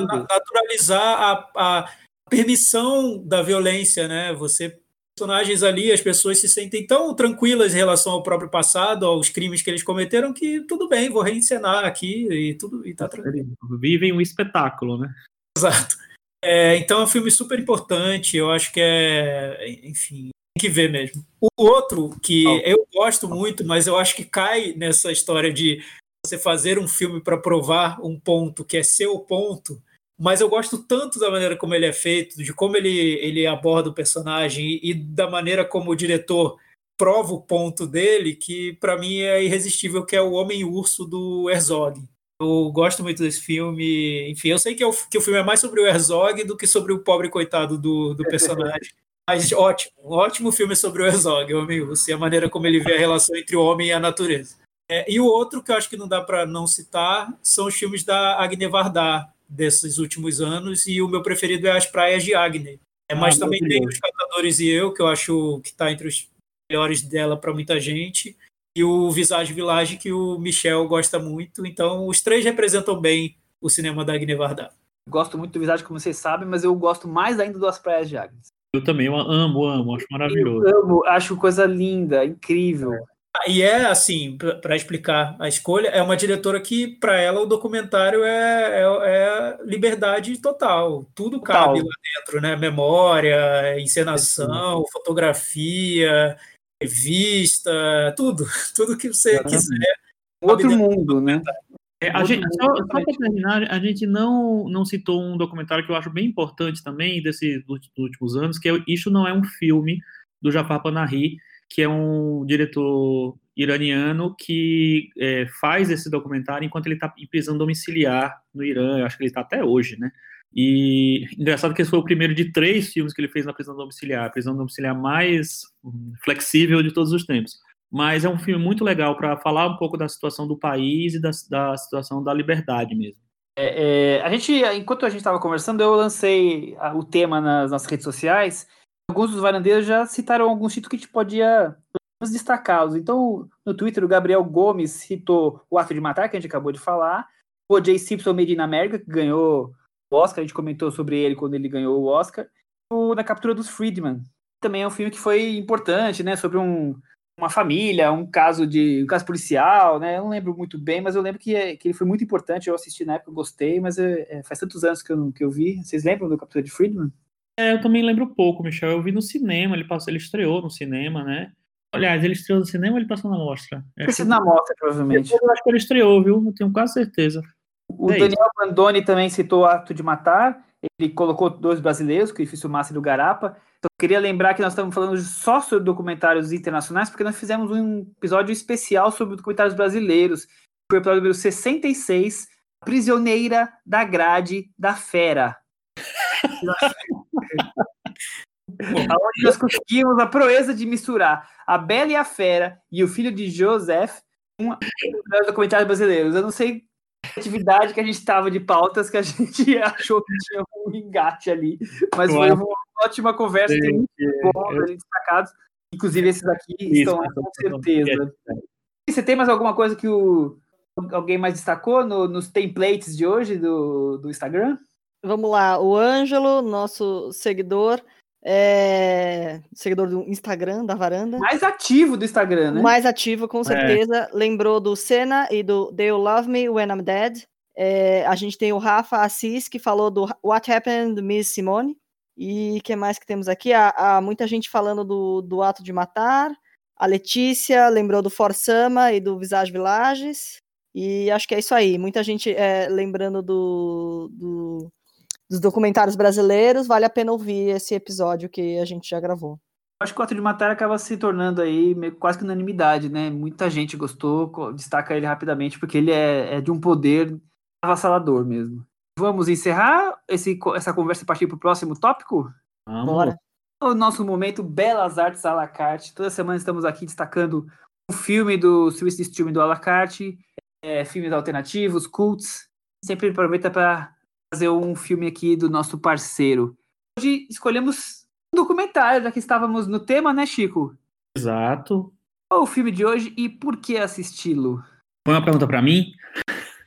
naturalizar a, a permissão da violência, né? Você personagens ali, as pessoas se sentem tão tranquilas em relação ao próprio passado, aos crimes que eles cometeram, que tudo bem, vou reencenar aqui e tudo e tá tranquilo. Vivem um espetáculo, né? Exato. É, então é um filme super importante, eu acho que é, enfim, que ver mesmo. O outro que oh. eu gosto muito, mas eu acho que cai nessa história de você fazer um filme para provar um ponto que é seu ponto, mas eu gosto tanto da maneira como ele é feito, de como ele, ele aborda o personagem e da maneira como o diretor prova o ponto dele, que para mim é irresistível, que é o Homem-Urso do Herzog. Eu gosto muito desse filme. Enfim, eu sei que, eu, é que o filme é mais sobre o Herzog do que sobre o pobre coitado do, do <laughs> personagem. Mas ótimo, um ótimo filme sobre o Herzog, o Homem-Urso, e a maneira como ele vê a relação entre o homem e a natureza. É, e o outro que eu acho que não dá para não citar são os filmes da Agne Varda, desses últimos anos, e o meu preferido é As Praias de Agne. É, mas ah, também tem Os Catadores e Eu, que eu acho que está entre os melhores dela para muita gente, e o Visage Village, que o Michel gosta muito. Então, os três representam bem o cinema da Agne Varda. Gosto muito do Visage, como vocês sabem, mas eu gosto mais ainda das Praias de Agnes. Eu também eu amo, amo, acho maravilhoso. Eu amo, acho coisa linda, incrível. E é assim, para explicar a escolha, é uma diretora que, para ela, o documentário é, é, é liberdade total. Tudo total. cabe lá dentro, né? Memória, encenação, fotografia, revista, tudo. <laughs> Tudo que você é. quiser. Outro mundo, né? É, a gente, só, só para terminar, a gente não, não citou um documentário que eu acho bem importante também desses últimos anos, que é Isso Não É um Filme, do Jafar Panahi, que é um diretor iraniano que é, faz esse documentário enquanto ele está em prisão domiciliar no Irã, eu acho que ele está até hoje, né? E engraçado que esse foi o primeiro de três filmes que ele fez na prisão domiciliar, a prisão domiciliar mais hum, flexível de todos os tempos. Mas é um filme muito legal para falar um pouco da situação do país e da, da situação da liberdade mesmo. É, é, a gente, enquanto a gente estava conversando, eu lancei o tema nas nossas redes sociais. Alguns dos varandeiros já citaram alguns títulos que a gente podia destacá-los. Então, no Twitter, o Gabriel Gomes citou o Ato de Matar, que a gente acabou de falar. O J. Simpson Made in America, que ganhou o Oscar, a gente comentou sobre ele quando ele ganhou o Oscar. O Na Captura dos Friedman, também é um filme que foi importante, né, sobre um, uma família, um caso de um caso policial, né? Eu não lembro muito bem, mas eu lembro que, é, que ele foi muito importante. Eu assisti na época, gostei, mas é, é, faz tantos anos que eu, que eu vi. Vocês lembram do Captura de Friedman? É, eu também lembro pouco, Michel. Eu vi no cinema, ele passou, ele estreou no cinema, né? Aliás, ele estreou no cinema ou ele passou na mostra? É que... na mostra, provavelmente. Eu acho que ele estreou, viu? Eu tenho quase certeza. O é Daniel Bandoni também citou o Ato de Matar. Ele colocou dois brasileiros, que o Massa e do Garapa. Então, eu queria lembrar que nós estamos falando só sobre documentários internacionais, porque nós fizemos um episódio especial sobre documentários brasileiros. Foi o episódio número 66, Prisioneira da Grade da Fera. <laughs> Onde nós conseguimos a proeza de misturar a Bela e a Fera e o filho de Joseph com os documentários brasileiros. Eu não sei atividade que a gente estava de pautas que a gente <laughs> achou que tinha um engate ali. Mas foi uma ótima conversa, tem muitos bons ali destacados. Inclusive, esses aqui Isso, estão lá, com certeza. E você tem mais alguma coisa que o, alguém mais destacou no, nos templates de hoje do, do Instagram? Vamos lá, o Ângelo, nosso seguidor, é... seguidor do Instagram, da varanda. Mais ativo do Instagram, né? Mais ativo, com é. certeza. É. Lembrou do Senna e do They'll Love Me When I'm Dead. É, a gente tem o Rafa Assis, que falou do What Happened Miss Simone. E que mais que temos aqui? Há, há, muita gente falando do, do Ato de Matar. A Letícia lembrou do Forsama e do Visage Villages. E acho que é isso aí. Muita gente é, lembrando do, do dos documentários brasileiros, vale a pena ouvir esse episódio que a gente já gravou. Acho que o Ato de Matar acaba se tornando aí quase que unanimidade, né? Muita gente gostou, destaca ele rapidamente, porque ele é, é de um poder avassalador mesmo. Vamos encerrar esse, essa conversa e partir para o próximo tópico? Vamos. Bora. O nosso momento Belas Artes à la carte. Toda semana estamos aqui destacando um filme do Swiss Stream do à la carte, é, filmes alternativos, cults. Sempre aproveita para fazer um filme aqui do nosso parceiro. Hoje escolhemos um documentário, já que estávamos no tema, né, Chico? Exato. Qual o filme de hoje e por que assisti-lo? Foi uma pergunta para mim?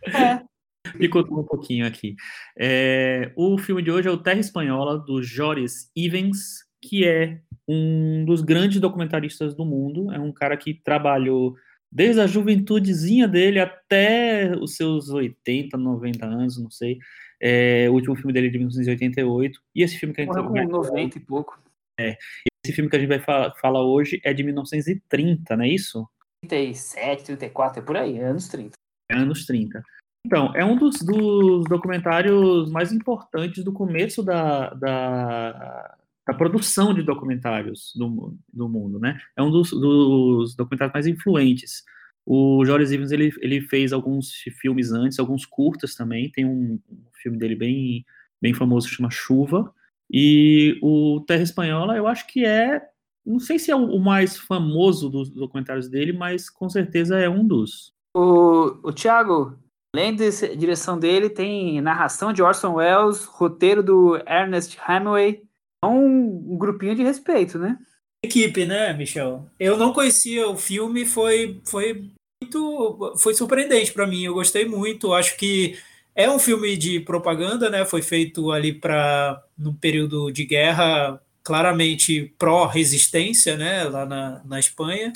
É. <laughs> Me conta um pouquinho aqui. É, o filme de hoje é o Terra Espanhola, do Joris Ivens, que é um dos grandes documentaristas do mundo. É um cara que trabalhou desde a juventudezinha dele até os seus 80, 90 anos, não sei. É, o último filme dele é de 1988. E esse filme que a gente com 90 e pouco. É, esse filme que a gente vai falar, falar hoje é de 1930, não é isso? 37, 34, é por aí, é anos 30. É anos 30. Então, é um dos, dos documentários mais importantes do começo da, da, da produção de documentários do, do mundo, né? É um dos, dos documentários mais influentes. O Joris Ivens, ele, ele fez alguns filmes antes, alguns curtas também, tem um, um filme dele bem, bem famoso chama Chuva, e o Terra Espanhola, eu acho que é, não sei se é o mais famoso dos documentários dele, mas com certeza é um dos. O, o Thiago, além da direção dele, tem narração de Orson Welles, roteiro do Ernest Hemingway, é um, um grupinho de respeito, né? Equipe, né, Michel? Eu não conhecia o filme, foi, foi muito, foi surpreendente para mim. Eu gostei muito. Acho que é um filme de propaganda, né? Foi feito ali para no período de guerra, claramente pró-resistência, né? Lá na, na Espanha.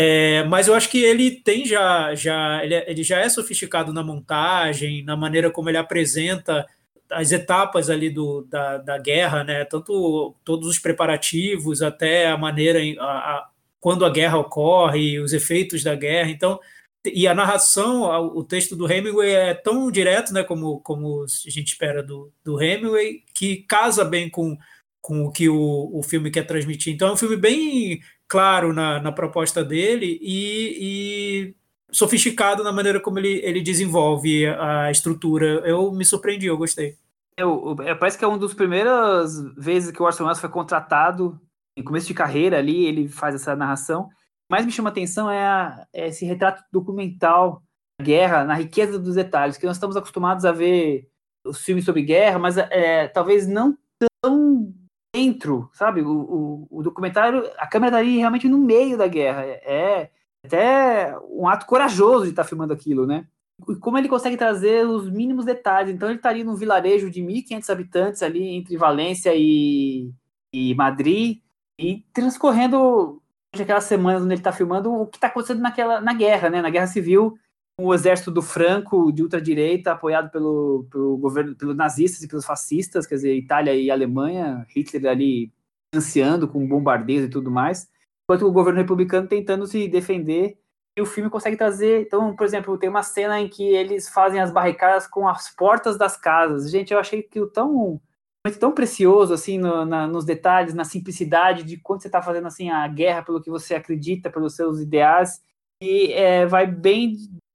É, mas eu acho que ele tem já, já ele, é, ele já é sofisticado na montagem, na maneira como ele apresenta as etapas ali do, da, da guerra, né? Tanto todos os preparativos até a maneira a, a, quando a guerra ocorre, os efeitos da guerra. Então, e a narração, o texto do Hemingway é tão direto, né, como, como a gente espera do, do Hemingway, que casa bem com, com o que o, o filme quer transmitir. Então é um filme bem claro na, na proposta dele e, e sofisticado na maneira como ele, ele desenvolve a estrutura. Eu me surpreendi, eu gostei. Eu, eu, parece que é uma das primeiras vezes que o Orson Welles foi contratado, em começo de carreira ali, ele faz essa narração. Mais me chama atenção é, a, é esse retrato documental da guerra, na riqueza dos detalhes, que nós estamos acostumados a ver os filmes sobre guerra, mas é, talvez não tão dentro, sabe? O, o, o documentário, a câmera está ali realmente no meio da guerra. É, até um ato corajoso de estar tá filmando aquilo, né? E como ele consegue trazer os mínimos detalhes. Então ele está ali num vilarejo de 1.500 habitantes ali entre Valência e, e Madrid e transcorrendo aquelas semanas onde ele está filmando o que está acontecendo naquela na guerra, né? Na guerra civil, o exército do Franco de ultradireita apoiado pelo, pelo governo, pelos nazistas e pelos fascistas, quer dizer, Itália e Alemanha, Hitler ali financiando com bombardeios e tudo mais enquanto o governo republicano tentando se defender. E o filme consegue trazer. Então, por exemplo, tem uma cena em que eles fazem as barricadas com as portas das casas. Gente, eu achei que o tão tão precioso assim no, na, nos detalhes, na simplicidade de quando você está fazendo assim a guerra pelo que você acredita, pelos seus ideais e é, vai bem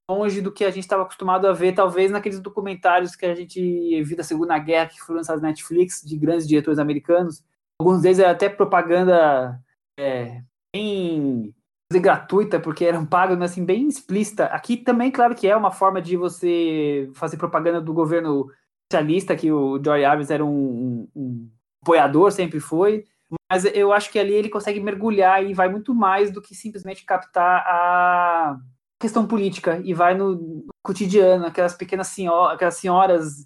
longe do que a gente estava acostumado a ver, talvez naqueles documentários que a gente viu da Segunda Guerra que foram lançados na Netflix de grandes diretores americanos. Alguns deles é até propaganda é, bem gratuita, porque eram pagos, mas assim, bem explícita. Aqui também, claro que é uma forma de você fazer propaganda do governo socialista, que o Joy Aves era um, um, um, apoiador, sempre foi. Mas eu acho que ali ele consegue mergulhar e vai muito mais do que simplesmente captar a questão política e vai no cotidiano, aquelas pequenas senhoras, aquelas senhoras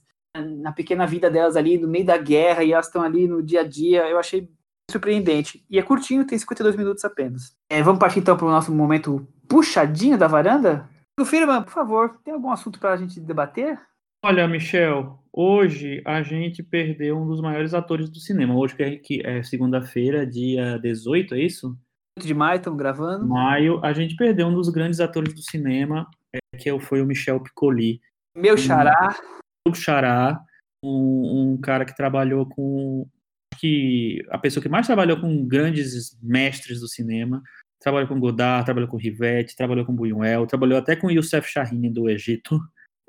na pequena vida delas ali, no meio da guerra, e elas estão ali no dia a dia. Eu achei surpreendente. E é curtinho, tem 52 minutos apenas. É, vamos partir então para o nosso momento puxadinho da varanda? O Firman, por favor, tem algum assunto para a gente debater? Olha, Michel, hoje a gente perdeu um dos maiores atores do cinema. Hoje que é, é segunda-feira, dia 18, é isso? 8 de maio, estamos gravando. Maio, a gente perdeu um dos grandes atores do cinema, é, que foi o Michel Piccoli. Meu xará. Meu xará, um, um cara que trabalhou com que a pessoa que mais trabalhou com grandes mestres do cinema, trabalhou com Godard, trabalhou com Rivette, trabalhou com Buñuel, trabalhou até com Youssef Chahine do Egito.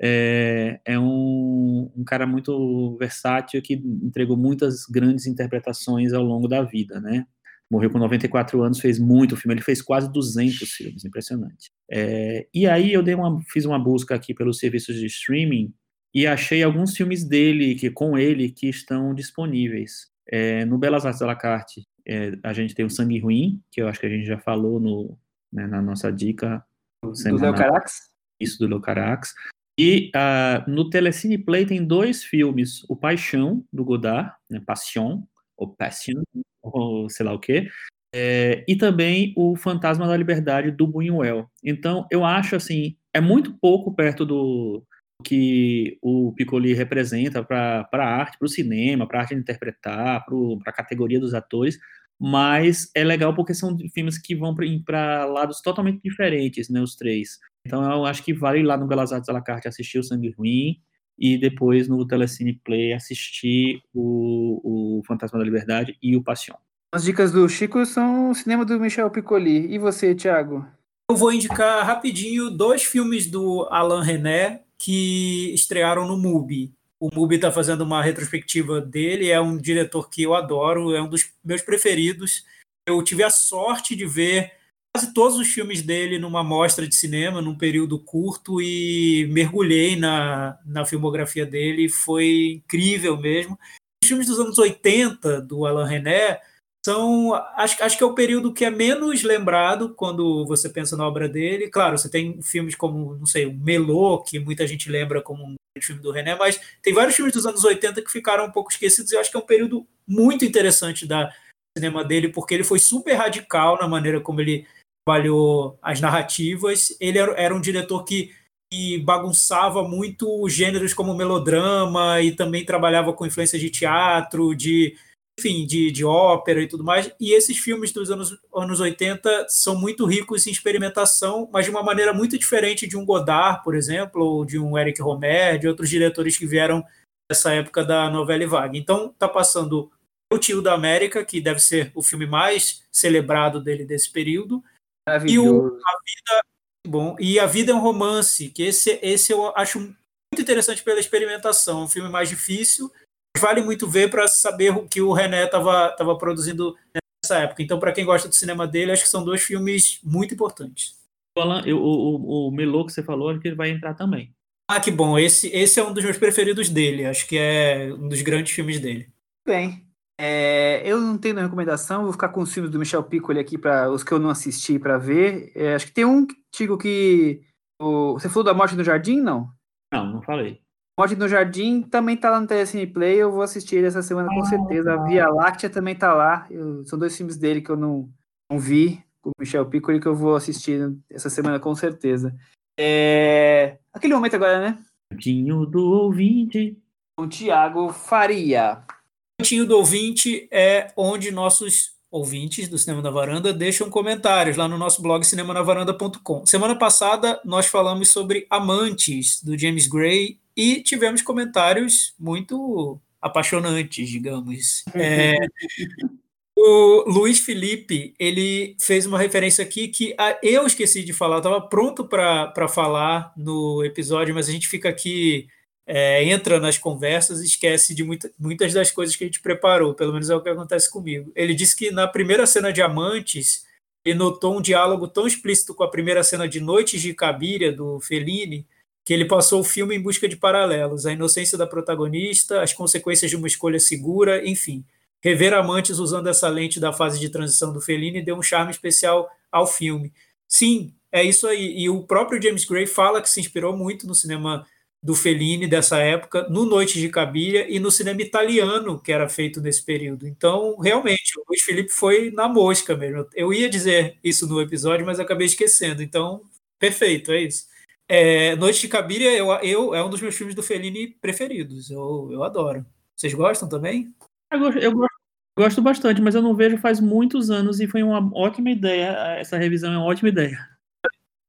É, é um, um, cara muito versátil que entregou muitas grandes interpretações ao longo da vida, né? Morreu com 94 anos, fez muito filme, ele fez quase 200 filmes, impressionante. É, e aí eu dei uma, fiz uma busca aqui pelos serviços de streaming e achei alguns filmes dele, que com ele, que estão disponíveis. É, no Belas Artes à la carte, é, a gente tem o Sangue Ruim, que eu acho que a gente já falou no, né, na nossa dica. Do Leo Carax? Isso, do Leo Carax. E uh, no Telecine Play tem dois filmes, O Paixão, do Godard, né, Passion, ou Passion, ou sei lá o quê, é, e também O Fantasma da Liberdade, do Buñuel. Então, eu acho, assim, é muito pouco perto do, que o Piccoli representa para a arte, para o cinema, para a arte de interpretar, para a categoria dos atores, mas é legal porque são filmes que vão para lados totalmente diferentes, né, os três. Então eu acho que vale ir lá no Belas Artes à la carte assistir o Sangue Ruim e depois no Telecine Play assistir o, o Fantasma da Liberdade e o Passion. As dicas do Chico são o cinema do Michel Piccoli. E você, Thiago? Eu vou indicar rapidinho dois filmes do Alain René que estrearam no MUBI. O MUBI está fazendo uma retrospectiva dele, é um diretor que eu adoro, é um dos meus preferidos. Eu tive a sorte de ver quase todos os filmes dele numa mostra de cinema, num período curto, e mergulhei na, na filmografia dele, foi incrível mesmo. Os filmes dos anos 80 do Alain René são acho, acho que é o período que é menos lembrado quando você pensa na obra dele. Claro, você tem filmes como, não sei, o Melô, que muita gente lembra como um filme do René, mas tem vários filmes dos anos 80 que ficaram um pouco esquecidos. E eu acho que é um período muito interessante da cinema dele, porque ele foi super radical na maneira como ele trabalhou as narrativas. Ele era, um diretor que, que bagunçava muito gêneros como melodrama e também trabalhava com influência de teatro, de enfim, de, de ópera e tudo mais. E esses filmes dos anos, anos 80 são muito ricos em experimentação, mas de uma maneira muito diferente de um Godard, por exemplo, ou de um Eric Romer, de outros diretores que vieram dessa época da novela vaga. Então, tá passando O Tio da América, que deve ser o filme mais celebrado dele desse período, e o A Vida bom e A Vida é um Romance, que esse esse eu acho muito interessante pela experimentação, um filme mais difícil, vale muito ver para saber o que o René estava tava produzindo nessa época. Então, para quem gosta do cinema dele, acho que são dois filmes muito importantes. O, o, o Melô que você falou, acho que ele vai entrar também. Ah, que bom. Esse, esse é um dos meus preferidos dele. Acho que é um dos grandes filmes dele. Bem, é, eu não tenho recomendação, vou ficar com os filmes do Michel Piccoli aqui para os que eu não assisti para ver. É, acho que tem um, Tigo, que. O, você falou da Morte no Jardim, não? Não, não falei. Morte no Jardim também tá lá no Telecine Play, eu vou assistir ele essa semana com certeza. A Via Láctea também tá lá. Eu, são dois filmes dele que eu não, não vi, com o Michel Piccoli, que eu vou assistir essa semana com certeza. É... Aquele momento agora, né? Cantinho do ouvinte. Com o Tiago Faria. Cantinho do ouvinte é onde nossos ouvintes do Cinema na Varanda deixam comentários lá no nosso blog cinemanavaranda.com. Semana passada nós falamos sobre Amantes, do James Gray, e tivemos comentários muito apaixonantes, digamos. É, o Luiz Felipe, ele fez uma referência aqui que eu esqueci de falar, estava pronto para falar no episódio, mas a gente fica aqui, é, entra nas conversas e esquece de muita, muitas das coisas que a gente preparou, pelo menos é o que acontece comigo. Ele disse que na primeira cena de Amantes, ele notou um diálogo tão explícito com a primeira cena de Noites de Cabiria, do Fellini, que ele passou o filme em busca de paralelos, a inocência da protagonista, as consequências de uma escolha segura, enfim. Rever Amantes usando essa lente da fase de transição do Fellini deu um charme especial ao filme. Sim, é isso aí. E o próprio James Gray fala que se inspirou muito no cinema do Fellini dessa época, no Noite de Cabiria e no cinema italiano que era feito nesse período. Então, realmente, o Luiz Felipe foi na mosca mesmo. Eu ia dizer isso no episódio, mas acabei esquecendo. Então, perfeito, é isso. É, Noite de Cabiria eu, eu, é um dos meus filmes do Fellini preferidos. Eu, eu adoro. Vocês gostam também? Eu gosto, eu gosto, gosto bastante, mas eu não vejo faz muitos anos e foi uma ótima ideia. Essa revisão é uma ótima ideia.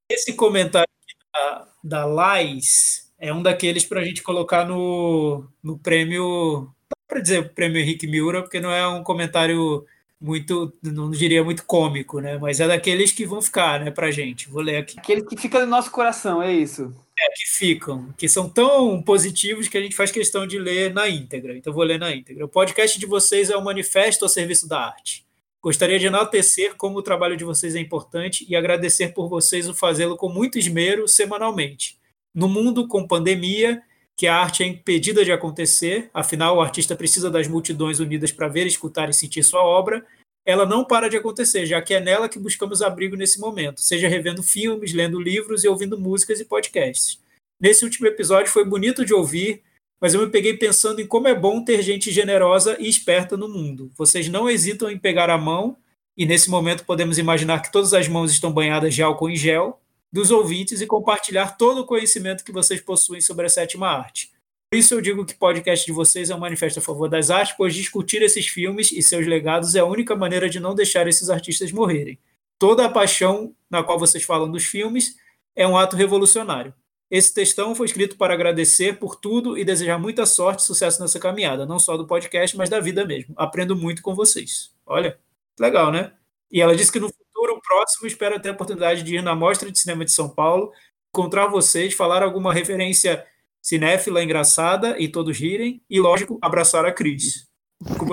Esse comentário da, da Lais é um daqueles para a gente colocar no, no prêmio. Não para dizer prêmio Henrique Miura, porque não é um comentário muito, não diria muito cômico, né? Mas é daqueles que vão ficar, né, pra gente. Vou ler aqui. Aqueles que ficam no nosso coração, é isso. É, que ficam, que são tão positivos que a gente faz questão de ler na íntegra. Então vou ler na íntegra. O podcast de vocês é um manifesto ao serviço da arte. Gostaria de enaltecer como o trabalho de vocês é importante e agradecer por vocês o fazê-lo com muito esmero semanalmente. No mundo com pandemia, que a arte é impedida de acontecer, afinal, o artista precisa das multidões unidas para ver, escutar e sentir sua obra, ela não para de acontecer, já que é nela que buscamos abrigo nesse momento, seja revendo filmes, lendo livros e ouvindo músicas e podcasts. Nesse último episódio foi bonito de ouvir, mas eu me peguei pensando em como é bom ter gente generosa e esperta no mundo. Vocês não hesitam em pegar a mão, e nesse momento podemos imaginar que todas as mãos estão banhadas de álcool em gel, dos ouvintes e compartilhar todo o conhecimento que vocês possuem sobre a sétima arte. Por isso eu digo que o podcast de vocês é um manifesto a favor das artes, pois discutir esses filmes e seus legados é a única maneira de não deixar esses artistas morrerem. Toda a paixão na qual vocês falam dos filmes é um ato revolucionário. Esse textão foi escrito para agradecer por tudo e desejar muita sorte e sucesso nessa caminhada, não só do podcast, mas da vida mesmo. Aprendo muito com vocês. Olha, legal, né? E ela disse que no futuro próximo espera ter a oportunidade de ir na Mostra de Cinema de São Paulo, encontrar vocês, falar alguma referência cinéfila engraçada e todos rirem, e, lógico, abraçar a Cris.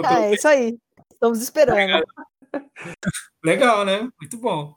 Ah, é isso aí. Estamos esperando. Legal, né? Muito bom.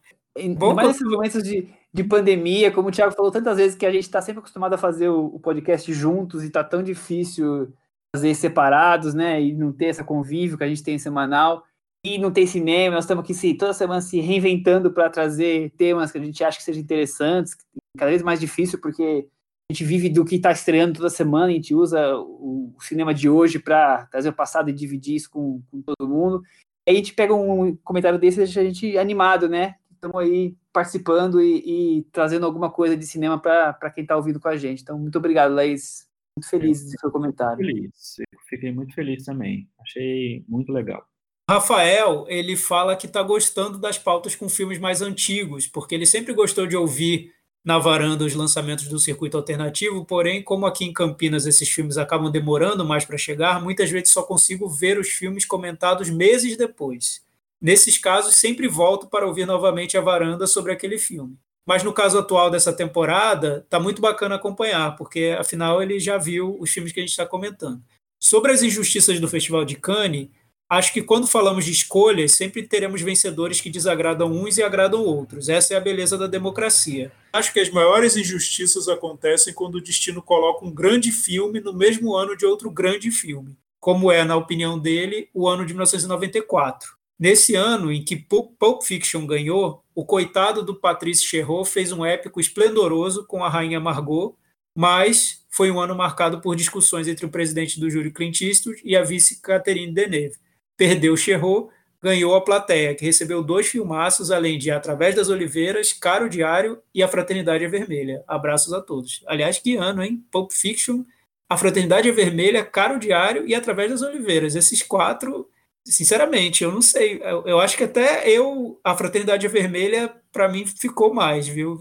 bom mais nesses momentos de, de pandemia, como o Thiago falou tantas vezes, que a gente está sempre acostumado a fazer o, o podcast juntos e está tão difícil fazer separados, né? E não ter essa convívio que a gente tem semanal. E não tem cinema, nós estamos aqui se, toda semana se reinventando para trazer temas que a gente acha que sejam interessantes, cada vez mais difícil, porque a gente vive do que está estreando toda semana, a gente usa o cinema de hoje para trazer o passado e dividir isso com, com todo mundo. Aí a gente pega um comentário desse e deixa a gente animado, né? Estamos aí participando e, e, trazendo alguma coisa de cinema para quem está ouvindo com a gente. Então, muito obrigado, Laís. Muito feliz do seu comentário. Feliz. Fiquei muito feliz também. Achei muito legal. Rafael, ele fala que está gostando das pautas com filmes mais antigos, porque ele sempre gostou de ouvir na varanda os lançamentos do circuito alternativo, porém, como aqui em Campinas esses filmes acabam demorando mais para chegar, muitas vezes só consigo ver os filmes comentados meses depois. Nesses casos, sempre volto para ouvir novamente a varanda sobre aquele filme. Mas no caso atual dessa temporada, tá muito bacana acompanhar, porque afinal ele já viu os filmes que a gente está comentando. Sobre as injustiças do Festival de Cannes, acho que quando falamos de escolhas, sempre teremos vencedores que desagradam uns e agradam outros. Essa é a beleza da democracia. Acho que as maiores injustiças acontecem quando o destino coloca um grande filme no mesmo ano de outro grande filme, como é, na opinião dele, o ano de 1994. Nesse ano em que Pulp Fiction ganhou, o coitado do Patrice Cherot fez um épico esplendoroso com a rainha Margot, mas foi um ano marcado por discussões entre o presidente do júri Clint Eastwood e a vice Catherine Deneuve perdeu Cherrou, ganhou a plateia, que recebeu dois filmaços, além de Através das Oliveiras, Caro Diário e A Fraternidade é Vermelha. Abraços a todos. Aliás, que ano, hein? Pulp Fiction, A Fraternidade é Vermelha, Caro Diário e Através das Oliveiras. Esses quatro, sinceramente, eu não sei. Eu, eu acho que até eu, A Fraternidade é Vermelha, para mim, ficou mais, viu?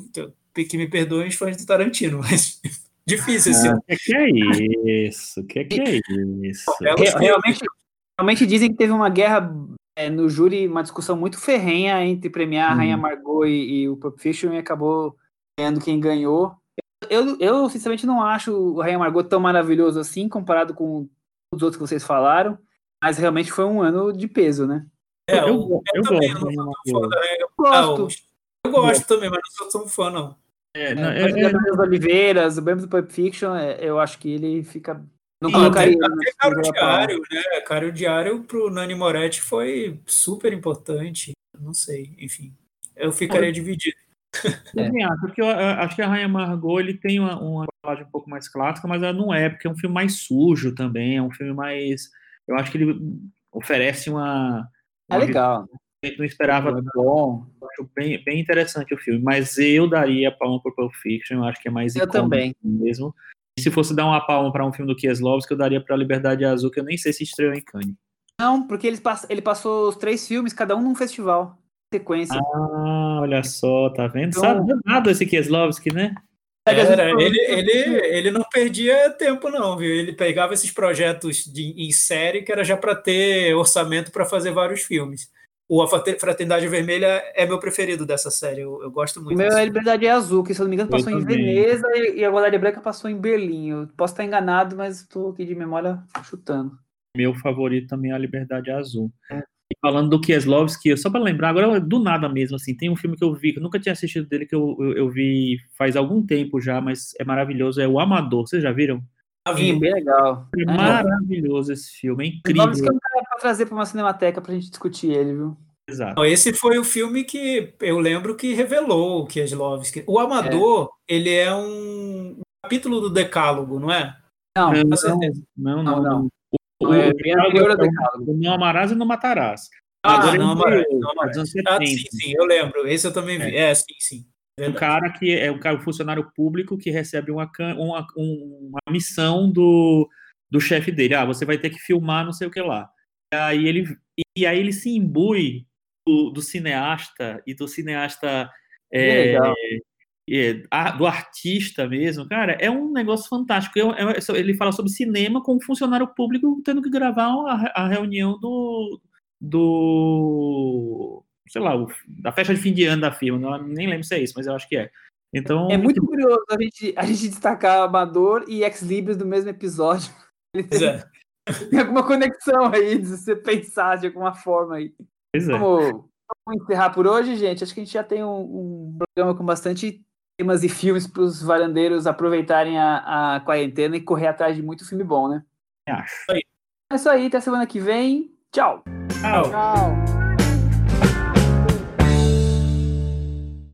Que me perdoem os fãs do Tarantino, <laughs> mas difícil esse ah. Que que é isso? Que que é isso? Realmente, Realmente dizem que teve uma guerra é, no júri, uma discussão muito ferrenha entre premiar a Rainha hum. Margot e, e o Pulp Fiction e acabou ganhando quem ganhou. Eu, eu, sinceramente, não acho o Rainha Margot tão maravilhoso assim, comparado com os outros que vocês falaram, mas realmente foi um ano de peso, né? É, eu, eu, eu também gosto, não sou fã Rainha Gosto. Eu gosto também, mas não sou tão fã, não. É, não, é, é, é, Oliveiras, o mesmo do Pulp Fiction, é, eu acho que ele fica não colocaria. Até, Caro Diário, né? Caro Diário pro Nani Moretti foi super importante. Não sei, enfim. Eu ficaria é. dividido. Eu também acho, porque eu, acho que a Rainha Margot ele tem uma, uma um pouco mais clássica, mas ela não é, porque é um filme mais sujo também, é um filme mais. Eu acho que ele oferece uma. É uma é legal. A gente não esperava. É bom. acho bem, bem interessante o filme, mas eu daria a palma pro Pulp Fiction, eu acho que é mais Eu também. mesmo se fosse dar uma palma para um filme do Kieslowski, eu daria para Liberdade Azul, que eu nem sei se estreou em Cannes. Não, porque ele, pass ele passou os três filmes, cada um num festival. Sequência. Ah, olha só, tá vendo? Então... Sabe nada esse Kieslowski, né? Era, ele, ele, ele não perdia tempo, não, viu? Ele pegava esses projetos de, em série que era já para ter orçamento para fazer vários filmes. O A Fraternidade Vermelha é meu preferido dessa série, eu, eu gosto muito. O meu é Liberdade Azul, que se eu não me engano passou eu em também. Veneza e, a Guarda Branca passou em Berlim. Eu posso estar enganado, mas estou aqui de memória chutando. Meu favorito também é a Liberdade Azul. É. E falando do Kieslowski, só para lembrar, agora do nada mesmo, assim, tem um filme que eu vi, que eu nunca tinha assistido dele, que eu, eu, eu vi faz algum tempo já, mas é maravilhoso, é O Amador, vocês já viram? Sim, bem legal. É, é maravilhoso esse filme, é incrível. Nomes que eu quero trazer para uma cinemateca para a gente discutir ele, viu? Exato. Esse foi o filme que eu lembro que revelou o Kieslowski. O Amador, é. ele é um capítulo do Decálogo, não é? Não, não, não. não, não. O, o, é, o, Decálogo. Não amarás e não matarás. Ah, Agora não, amarás, não amarás. Ah, sim, sim, eu lembro. Esse eu também vi. É, é sim, sim. Um cara que é um, cara, um funcionário público que recebe uma, uma, uma missão do, do chefe dele. Ah, você vai ter que filmar não sei o que lá. E aí ele, e aí ele se imbui do, do cineasta e do cineasta é, do artista mesmo, cara, é um negócio fantástico. ele fala sobre cinema com um funcionário público tendo que gravar a, reunião do, do sei lá, da festa de fim de ano da firma. Não, nem lembro se é isso, mas eu acho que é. Então, é muito curioso a gente, a gente destacar Amador e Ex Libris do mesmo episódio. É. <laughs> tem alguma conexão aí, se você pensar de alguma forma aí. Pois é. Vamos, vamos encerrar por hoje, gente. Acho que a gente já tem um, um programa com bastante temas e filmes para os varandeiros aproveitarem a, a quarentena e correr atrás de muito filme bom, né? Acho. É isso aí, até semana que vem. Tchau. Tchau. Tchau.